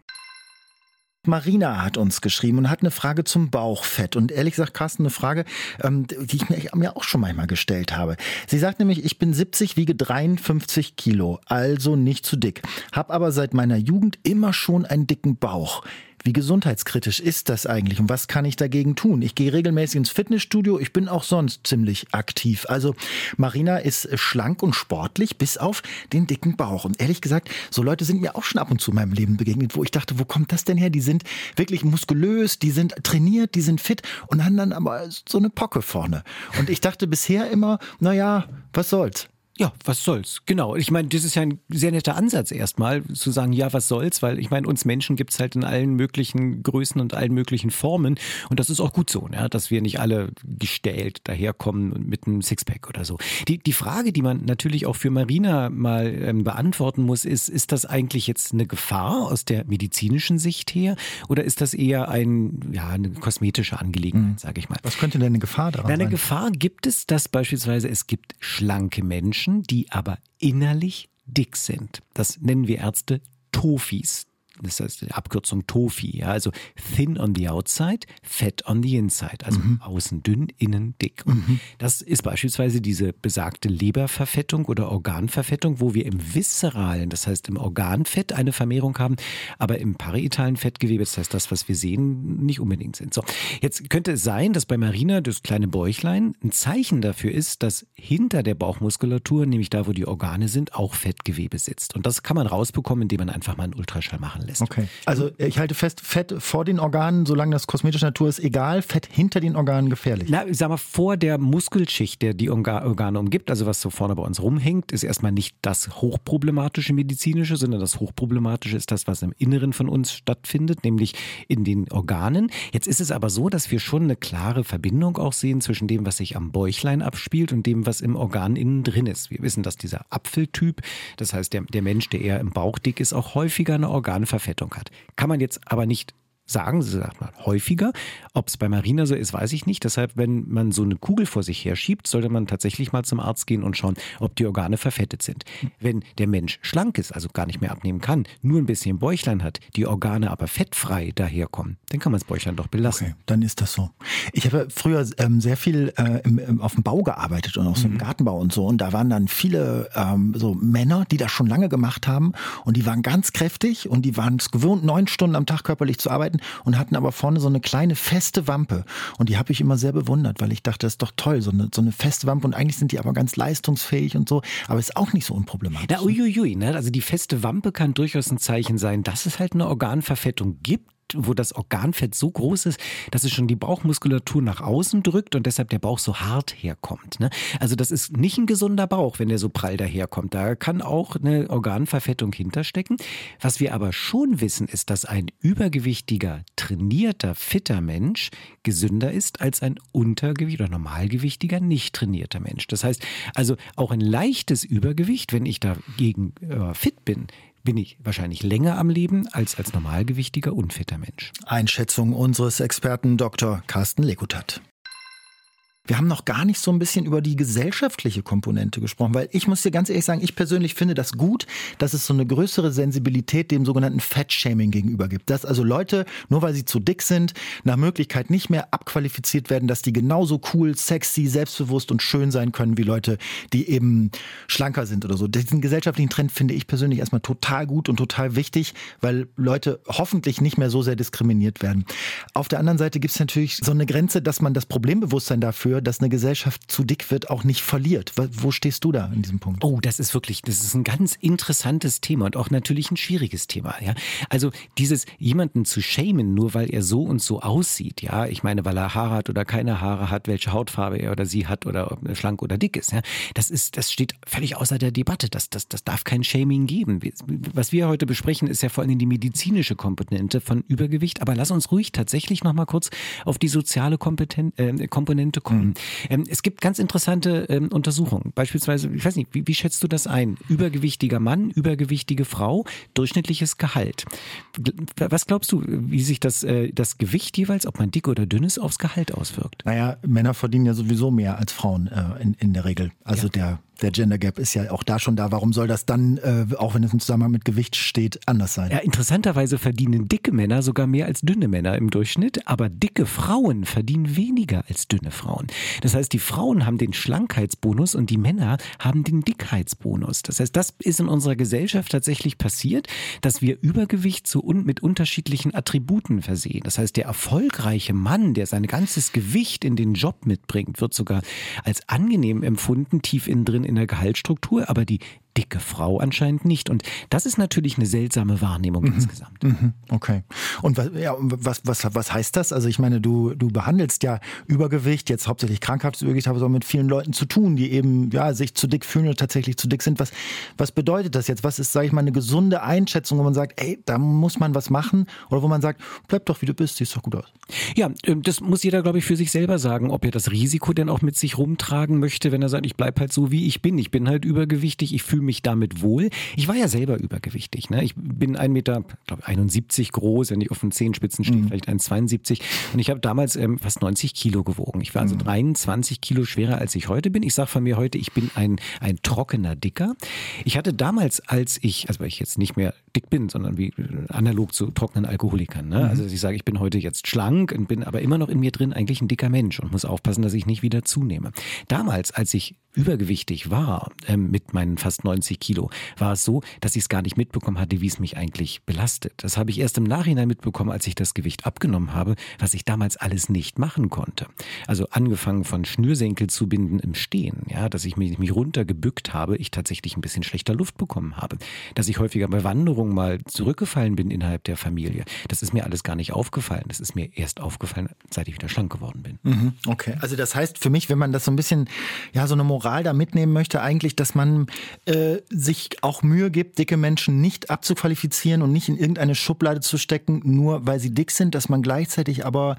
Marina hat uns geschrieben und hat eine Frage zum Bauchfett. Und ehrlich gesagt, Carsten, eine Frage, ähm, die ich mir, auch schon manchmal gestellt habe. Sie sagt nämlich, ich bin 70, wiege 53 Kilo, also nicht zu dick, habe aber seit meiner Jugend immer schon einen dicken Bauch. Wie gesundheitskritisch ist das eigentlich und was kann ich dagegen tun? Ich gehe regelmäßig ins Fitnessstudio, ich bin auch sonst ziemlich aktiv. Also Marina ist schlank und sportlich, bis auf den dicken Bauch. Und ehrlich gesagt, so Leute sind mir auch schon ab und zu in meinem Leben begegnet, wo ich dachte, wo kommt das denn her? Die sind wirklich muskulös, die sind trainiert, die sind fit und haben dann aber so eine Pocke vorne. Und ich dachte bisher immer, naja, was soll's? Ja, was soll's? Genau. Ich meine, das ist ja ein sehr netter Ansatz erstmal, zu sagen, ja, was soll's, weil ich meine, uns Menschen gibt's halt in allen möglichen Größen und allen möglichen Formen. Und das ist auch gut so, ne? dass wir nicht alle gestählt daherkommen mit einem Sixpack oder so. Die, die Frage, die man natürlich auch für Marina mal ähm, beantworten muss, ist, ist das eigentlich jetzt eine Gefahr aus der medizinischen Sicht her oder ist das eher ein, ja, eine kosmetische Angelegenheit, mhm. sage ich mal? Was könnte denn eine Gefahr daran Na, eine sein? Eine Gefahr gibt es, dass beispielsweise es gibt schlanke Menschen, Menschen, die aber innerlich dick sind. Das nennen wir Ärzte Tofis das heißt die Abkürzung TOFI, ja, also thin on the outside, fat on the inside, also mhm. außen dünn, innen dick. Mhm. Das ist beispielsweise diese besagte Leberverfettung oder Organverfettung, wo wir im viszeralen, das heißt im Organfett eine Vermehrung haben, aber im parietalen Fettgewebe, das heißt das, was wir sehen, nicht unbedingt sind. So, jetzt könnte es sein, dass bei Marina das kleine Bäuchlein ein Zeichen dafür ist, dass hinter der Bauchmuskulatur, nämlich da, wo die Organe sind, auch Fettgewebe sitzt. Und das kann man rausbekommen, indem man einfach mal einen Ultraschall machen lässt lässt. Okay. Also ich halte fest, Fett vor den Organen, solange das kosmetische Natur ist, egal. Fett hinter den Organen gefährlich. Na, ich sag mal, vor der Muskelschicht, der die Organe umgibt, also was so vorne bei uns rumhängt, ist erstmal nicht das hochproblematische medizinische, sondern das hochproblematische ist das, was im Inneren von uns stattfindet, nämlich in den Organen. Jetzt ist es aber so, dass wir schon eine klare Verbindung auch sehen zwischen dem, was sich am Bäuchlein abspielt und dem, was im Organ innen drin ist. Wir wissen, dass dieser Apfeltyp, das heißt der, der Mensch, der eher im Bauch dick ist, auch häufiger eine Organverfettung hat. Kann man jetzt aber nicht sagen, sie sagt mal häufiger. Ob es bei Marina so ist, weiß ich nicht. Deshalb, wenn man so eine Kugel vor sich her schiebt, sollte man tatsächlich mal zum Arzt gehen und schauen, ob die Organe verfettet sind. Wenn der Mensch schlank ist, also gar nicht mehr abnehmen kann, nur ein bisschen Bäuchlein hat, die Organe aber fettfrei daherkommen, dann kann man das Bäuchlein doch belassen. Okay, dann ist das so. Ich habe früher ähm, sehr viel äh, im, im, auf dem Bau gearbeitet und auch so im mhm. Gartenbau und so. Und da waren dann viele ähm, so Männer, die das schon lange gemacht haben und die waren ganz kräftig und die waren es gewohnt, neun Stunden am Tag körperlich zu arbeiten und hatten aber vorne so eine kleine feste Wampe. Und die habe ich immer sehr bewundert, weil ich dachte, das ist doch toll, so eine, so eine feste Wampe. Und eigentlich sind die aber ganz leistungsfähig und so, aber ist auch nicht so unproblematisch. Ja, uiuiui, ne? Also die feste Wampe kann durchaus ein Zeichen sein, dass es halt eine Organverfettung gibt wo das Organfett so groß ist, dass es schon die Bauchmuskulatur nach außen drückt und deshalb der Bauch so hart herkommt. Ne? Also das ist nicht ein gesunder Bauch, wenn der so prall daherkommt. Da kann auch eine Organverfettung hinterstecken. Was wir aber schon wissen, ist, dass ein übergewichtiger, trainierter, fitter Mensch gesünder ist als ein untergewicht oder normalgewichtiger, nicht trainierter Mensch. Das heißt also auch ein leichtes Übergewicht, wenn ich dagegen äh, fit bin, bin ich wahrscheinlich länger am Leben als als normalgewichtiger, unfitter Mensch. Einschätzung unseres Experten Dr. Carsten Lekutat. Wir haben noch gar nicht so ein bisschen über die gesellschaftliche Komponente gesprochen, weil ich muss dir ganz ehrlich sagen, ich persönlich finde das gut, dass es so eine größere Sensibilität dem sogenannten Fat-Shaming gegenüber gibt. Dass also Leute, nur weil sie zu dick sind, nach Möglichkeit nicht mehr abqualifiziert werden, dass die genauso cool, sexy, selbstbewusst und schön sein können wie Leute, die eben schlanker sind oder so. Diesen gesellschaftlichen Trend finde ich persönlich erstmal total gut und total wichtig, weil Leute hoffentlich nicht mehr so sehr diskriminiert werden. Auf der anderen Seite gibt es natürlich so eine Grenze, dass man das Problembewusstsein dafür dafür, dass eine Gesellschaft zu dick wird, auch nicht verliert. Wo stehst du da in diesem Punkt? Oh, das ist wirklich, das ist ein ganz interessantes Thema und auch natürlich ein schwieriges Thema. Ja? Also dieses jemanden zu schämen, nur weil er so und so aussieht, ja, ich meine, weil er Haare hat oder keine Haare hat, welche Hautfarbe er oder sie hat oder ob er schlank oder dick ist, ja, das ist, das steht völlig außer der Debatte. Das, das, das darf kein Shaming geben. Was wir heute besprechen, ist ja vor allem die medizinische Komponente von Übergewicht. Aber lass uns ruhig tatsächlich noch mal kurz auf die soziale Kompeten äh, Komponente kommen. Mhm. Ähm, es gibt ganz interessante ähm, Untersuchungen. Beispielsweise, ich weiß nicht, wie, wie schätzt du das ein? Übergewichtiger Mann, übergewichtige Frau, durchschnittliches Gehalt. Was glaubst du, wie sich das, äh, das Gewicht jeweils, ob man dick oder dünn ist, aufs Gehalt auswirkt? Naja, Männer verdienen ja sowieso mehr als Frauen äh, in, in der Regel. Also ja. der der Gender Gap ist ja auch da schon da. Warum soll das dann, äh, auch wenn es im Zusammenhang mit Gewicht steht, anders sein? Ja, interessanterweise verdienen dicke Männer sogar mehr als dünne Männer im Durchschnitt, aber dicke Frauen verdienen weniger als dünne Frauen. Das heißt, die Frauen haben den Schlankheitsbonus und die Männer haben den Dickheitsbonus. Das heißt, das ist in unserer Gesellschaft tatsächlich passiert, dass wir Übergewicht so un mit unterschiedlichen Attributen versehen. Das heißt, der erfolgreiche Mann, der sein ganzes Gewicht in den Job mitbringt, wird sogar als angenehm empfunden, tief innen drin in der Gehaltsstruktur, aber die dicke Frau anscheinend nicht. Und das ist natürlich eine seltsame Wahrnehmung mhm. insgesamt. Mhm. Okay. Und was, ja, was, was, was heißt das? Also ich meine, du, du behandelst ja Übergewicht, jetzt hauptsächlich krankhaftes Übergewicht, aber so mit vielen Leuten zu tun, die eben ja, sich zu dick fühlen oder tatsächlich zu dick sind. Was, was bedeutet das jetzt? Was ist, sage ich mal, eine gesunde Einschätzung, wo man sagt, ey, da muss man was machen? Oder wo man sagt, bleib doch wie du bist, siehst doch gut aus. Ja, ähm, das muss jeder, glaube ich, für sich selber sagen, ob er das Risiko denn auch mit sich rumtragen möchte, wenn er sagt, ich bleib halt so, wie ich bin. Ich bin halt übergewichtig, ich fühle fühle mich damit wohl. Ich war ja selber übergewichtig. Ne? Ich bin 1,71 Meter, glaube 71 groß, wenn ich auf den Zehenspitzen stehe, mhm. vielleicht 1,72. Und ich habe damals ähm, fast 90 Kilo gewogen. Ich war also mhm. 23 Kilo schwerer, als ich heute bin. Ich sage von mir heute, ich bin ein, ein trockener Dicker. Ich hatte damals, als ich, also weil ich jetzt nicht mehr dick bin, sondern wie äh, analog zu trockenen Alkoholikern. Ne? Mhm. Also ich sage, ich bin heute jetzt schlank und bin aber immer noch in mir drin eigentlich ein dicker Mensch und muss aufpassen, dass ich nicht wieder zunehme. Damals, als ich übergewichtig war, ähm, mit meinen fast 90 Kilo, war es so, dass ich es gar nicht mitbekommen hatte, wie es mich eigentlich belastet. Das habe ich erst im Nachhinein mitbekommen, als ich das Gewicht abgenommen habe, was ich damals alles nicht machen konnte. Also angefangen von Schnürsenkel zu binden im Stehen, ja, dass ich mich, mich runtergebückt habe, ich tatsächlich ein bisschen schlechter Luft bekommen habe, dass ich häufiger bei Wanderungen mal zurückgefallen bin innerhalb der Familie. Das ist mir alles gar nicht aufgefallen. Das ist mir erst aufgefallen, seit ich wieder schlank geworden bin. Mhm, okay, also das heißt für mich, wenn man das so ein bisschen, ja, so eine Moral da mitnehmen möchte, eigentlich, dass man äh, sich auch Mühe gibt, dicke Menschen nicht abzuqualifizieren und nicht in irgendeine Schublade zu stecken, nur weil sie dick sind, dass man gleichzeitig aber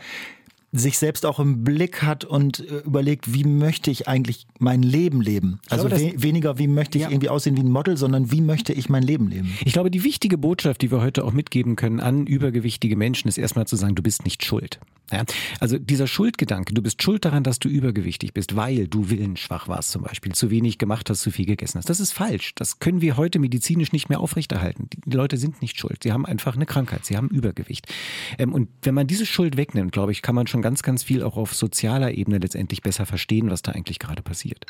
sich selbst auch im Blick hat und äh, überlegt, wie möchte ich eigentlich mein Leben leben? Also glaube, we weniger, wie möchte ich ja. irgendwie aussehen wie ein Model, sondern wie möchte ich mein Leben leben? Ich glaube, die wichtige Botschaft, die wir heute auch mitgeben können an übergewichtige Menschen, ist erstmal zu sagen, du bist nicht schuld. Ja? Also dieser Schuldgedanke, du bist schuld daran, dass du übergewichtig bist, weil du willensschwach warst zum Beispiel, zu wenig gemacht hast, zu viel gegessen hast. Das ist falsch. Das können wir heute medizinisch nicht mehr aufrechterhalten. Die Leute sind nicht schuld. Sie haben einfach eine Krankheit. Sie haben Übergewicht. Ähm, und wenn man diese Schuld wegnimmt, glaube ich, kann man schon ganz, ganz viel auch auf sozialer Ebene letztendlich besser verstehen, was da eigentlich gerade passiert.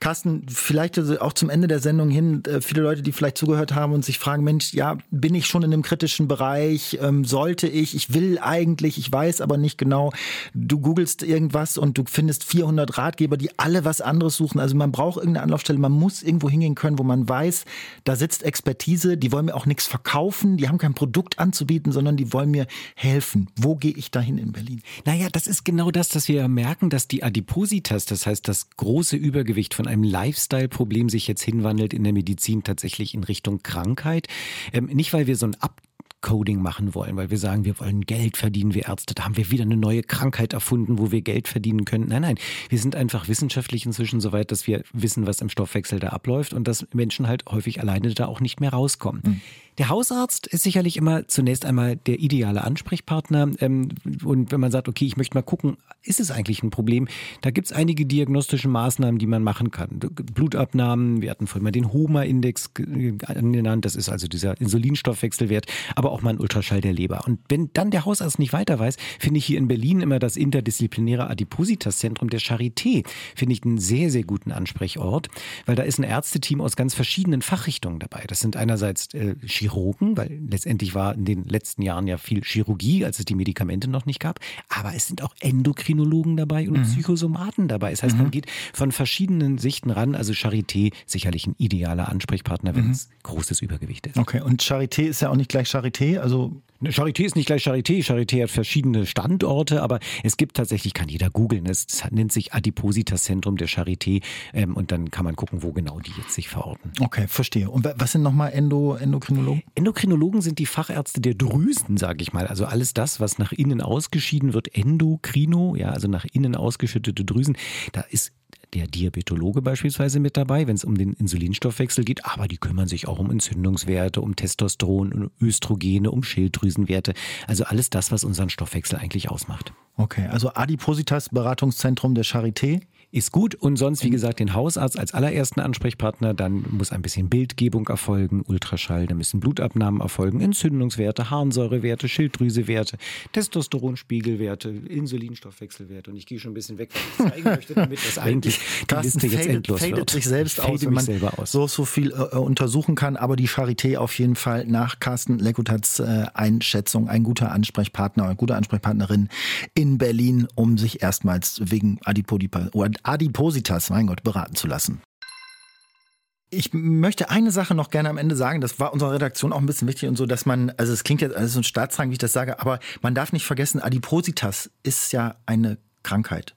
Carsten, vielleicht also auch zum Ende der Sendung hin, äh, viele Leute, die vielleicht zugehört haben und sich fragen, Mensch, ja, bin ich schon in einem kritischen Bereich? Ähm, sollte ich? Ich will eigentlich, ich weiß aber nicht genau. Du googelst irgendwas und du findest 400 Ratgeber, die alle was anderes suchen. Also man braucht irgendeine Anlaufstelle, man muss irgendwo hingehen können, wo man weiß, da sitzt Expertise, die wollen mir auch nichts verkaufen, die haben kein Produkt anzubieten, sondern die wollen mir helfen. Wo gehe ich dahin in Berlin? Naja, das ist genau das, dass wir merken, dass die Adipositas, das heißt das große Übergewicht von einem Lifestyle-Problem sich jetzt hinwandelt in der Medizin tatsächlich in Richtung Krankheit. Ähm, nicht, weil wir so ein Ab Coding machen wollen, weil wir sagen, wir wollen Geld verdienen, wir Ärzte, da haben wir wieder eine neue Krankheit erfunden, wo wir Geld verdienen können. Nein, nein, wir sind einfach wissenschaftlich inzwischen so weit, dass wir wissen, was im Stoffwechsel da abläuft und dass Menschen halt häufig alleine da auch nicht mehr rauskommen. Mhm. Der Hausarzt ist sicherlich immer zunächst einmal der ideale Ansprechpartner. Ähm, und wenn man sagt, okay, ich möchte mal gucken, ist es eigentlich ein Problem? Da gibt es einige diagnostische Maßnahmen, die man machen kann. Blutabnahmen, wir hatten vorhin mal den HOMA-Index genannt, das ist also dieser Insulinstoffwechselwert, aber auch mal ein Ultraschall der Leber. Und wenn dann der Hausarzt nicht weiter weiß, finde ich hier in Berlin immer das interdisziplinäre Adipositas-Zentrum der Charité, finde ich einen sehr, sehr guten Ansprechort, weil da ist ein Ärzteteam aus ganz verschiedenen Fachrichtungen dabei. Das sind einerseits äh, Chirurgen, weil letztendlich war in den letzten Jahren ja viel Chirurgie, als es die Medikamente noch nicht gab. Aber es sind auch Endokrinologen dabei und mhm. Psychosomaten dabei. Das heißt, mhm. man geht von verschiedenen Sichten ran. Also Charité sicherlich ein idealer Ansprechpartner, wenn mhm. es großes Übergewicht ist. Okay, und Charité ist ja auch nicht gleich Charité. Also Charité ist nicht gleich Charité. Charité hat verschiedene Standorte, aber es gibt tatsächlich, kann jeder googeln, es nennt sich Adipositas Zentrum der Charité ähm, und dann kann man gucken, wo genau die jetzt sich verorten. Okay, verstehe. Und was sind nochmal Endo, Endokrinologen? Endokrinologen sind die Fachärzte der Drüsen, sage ich mal. Also alles das, was nach innen ausgeschieden wird, Endokrino, ja, also nach innen ausgeschüttete Drüsen, da ist der Diabetologe beispielsweise mit dabei, wenn es um den Insulinstoffwechsel geht, aber die kümmern sich auch um Entzündungswerte, um Testosteron, um Östrogene, um Schilddrüsenwerte, also alles das, was unseren Stoffwechsel eigentlich ausmacht. Okay, also Adipositas Beratungszentrum der Charité ist gut. Und sonst, wie gesagt, den Hausarzt als allerersten Ansprechpartner. Dann muss ein bisschen Bildgebung erfolgen, Ultraschall, dann müssen Blutabnahmen erfolgen, Entzündungswerte, Harnsäurewerte, Schilddrüsewerte, Testosteronspiegelwerte, Insulinstoffwechselwerte. Und ich gehe schon ein bisschen weg, was ich zeigen möchte, damit das eigentlich die Liste jetzt endlos fadet wird. sich selbst aus, wenn man aus. so so viel äh, untersuchen kann. Aber die Charité auf jeden Fall nach Carsten Lekutats äh, Einschätzung ein guter Ansprechpartner, eine gute Ansprechpartnerin in Berlin, um sich erstmals wegen Adipodipa Adipositas, mein Gott, beraten zu lassen. Ich möchte eine Sache noch gerne am Ende sagen, das war unserer Redaktion auch ein bisschen wichtig und so, dass man, also es klingt jetzt also so ein Staatsrang, wie ich das sage, aber man darf nicht vergessen, Adipositas ist ja eine Krankheit.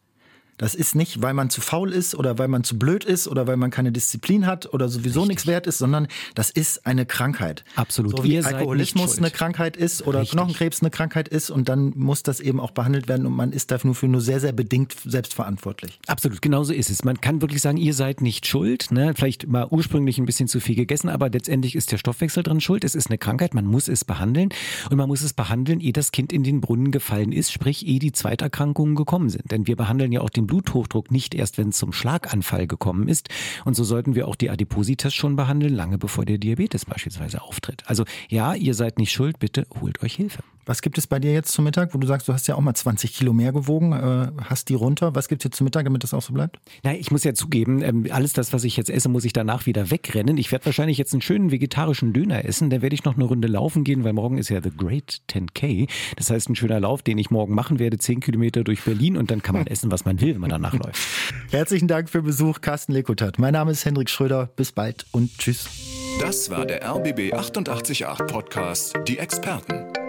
Das ist nicht, weil man zu faul ist oder weil man zu blöd ist oder weil man keine Disziplin hat oder sowieso Richtig. nichts wert ist, sondern das ist eine Krankheit. Absolut. So wie Ihr Alkoholismus eine Krankheit ist oder Richtig. Knochenkrebs eine Krankheit ist und dann muss das eben auch behandelt werden und man ist dafür nur für nur sehr, sehr bedingt selbstverantwortlich. Absolut, genauso ist es. Man kann wirklich sagen, ihr seid nicht schuld. Ne? Vielleicht mal ursprünglich ein bisschen zu viel gegessen, aber letztendlich ist der Stoffwechsel dran schuld. Es ist eine Krankheit, man muss es behandeln und man muss es behandeln, ehe das Kind in den Brunnen gefallen ist, sprich ehe die Zweiterkrankungen gekommen sind. Denn wir behandeln ja auch den den Bluthochdruck nicht erst, wenn es zum Schlaganfall gekommen ist. Und so sollten wir auch die Adipositas schon behandeln, lange bevor der Diabetes beispielsweise auftritt. Also ja, ihr seid nicht schuld, bitte holt euch Hilfe. Was gibt es bei dir jetzt zum Mittag, wo du sagst, du hast ja auch mal 20 Kilo mehr gewogen, äh, hast die runter? Was gibt es jetzt zum Mittag, damit das auch so bleibt? Na, ich muss ja zugeben, ähm, alles das, was ich jetzt esse, muss ich danach wieder wegrennen. Ich werde wahrscheinlich jetzt einen schönen vegetarischen Döner essen. Dann werde ich noch eine Runde laufen gehen, weil morgen ist ja The Great 10K. Das heißt, ein schöner Lauf, den ich morgen machen werde, 10 Kilometer durch Berlin und dann kann man essen, was man will, wenn man danach läuft. Herzlichen Dank für Besuch, Carsten Lekutat. Mein Name ist Hendrik Schröder. Bis bald und tschüss. Das war der RBB 888 Podcast, die Experten.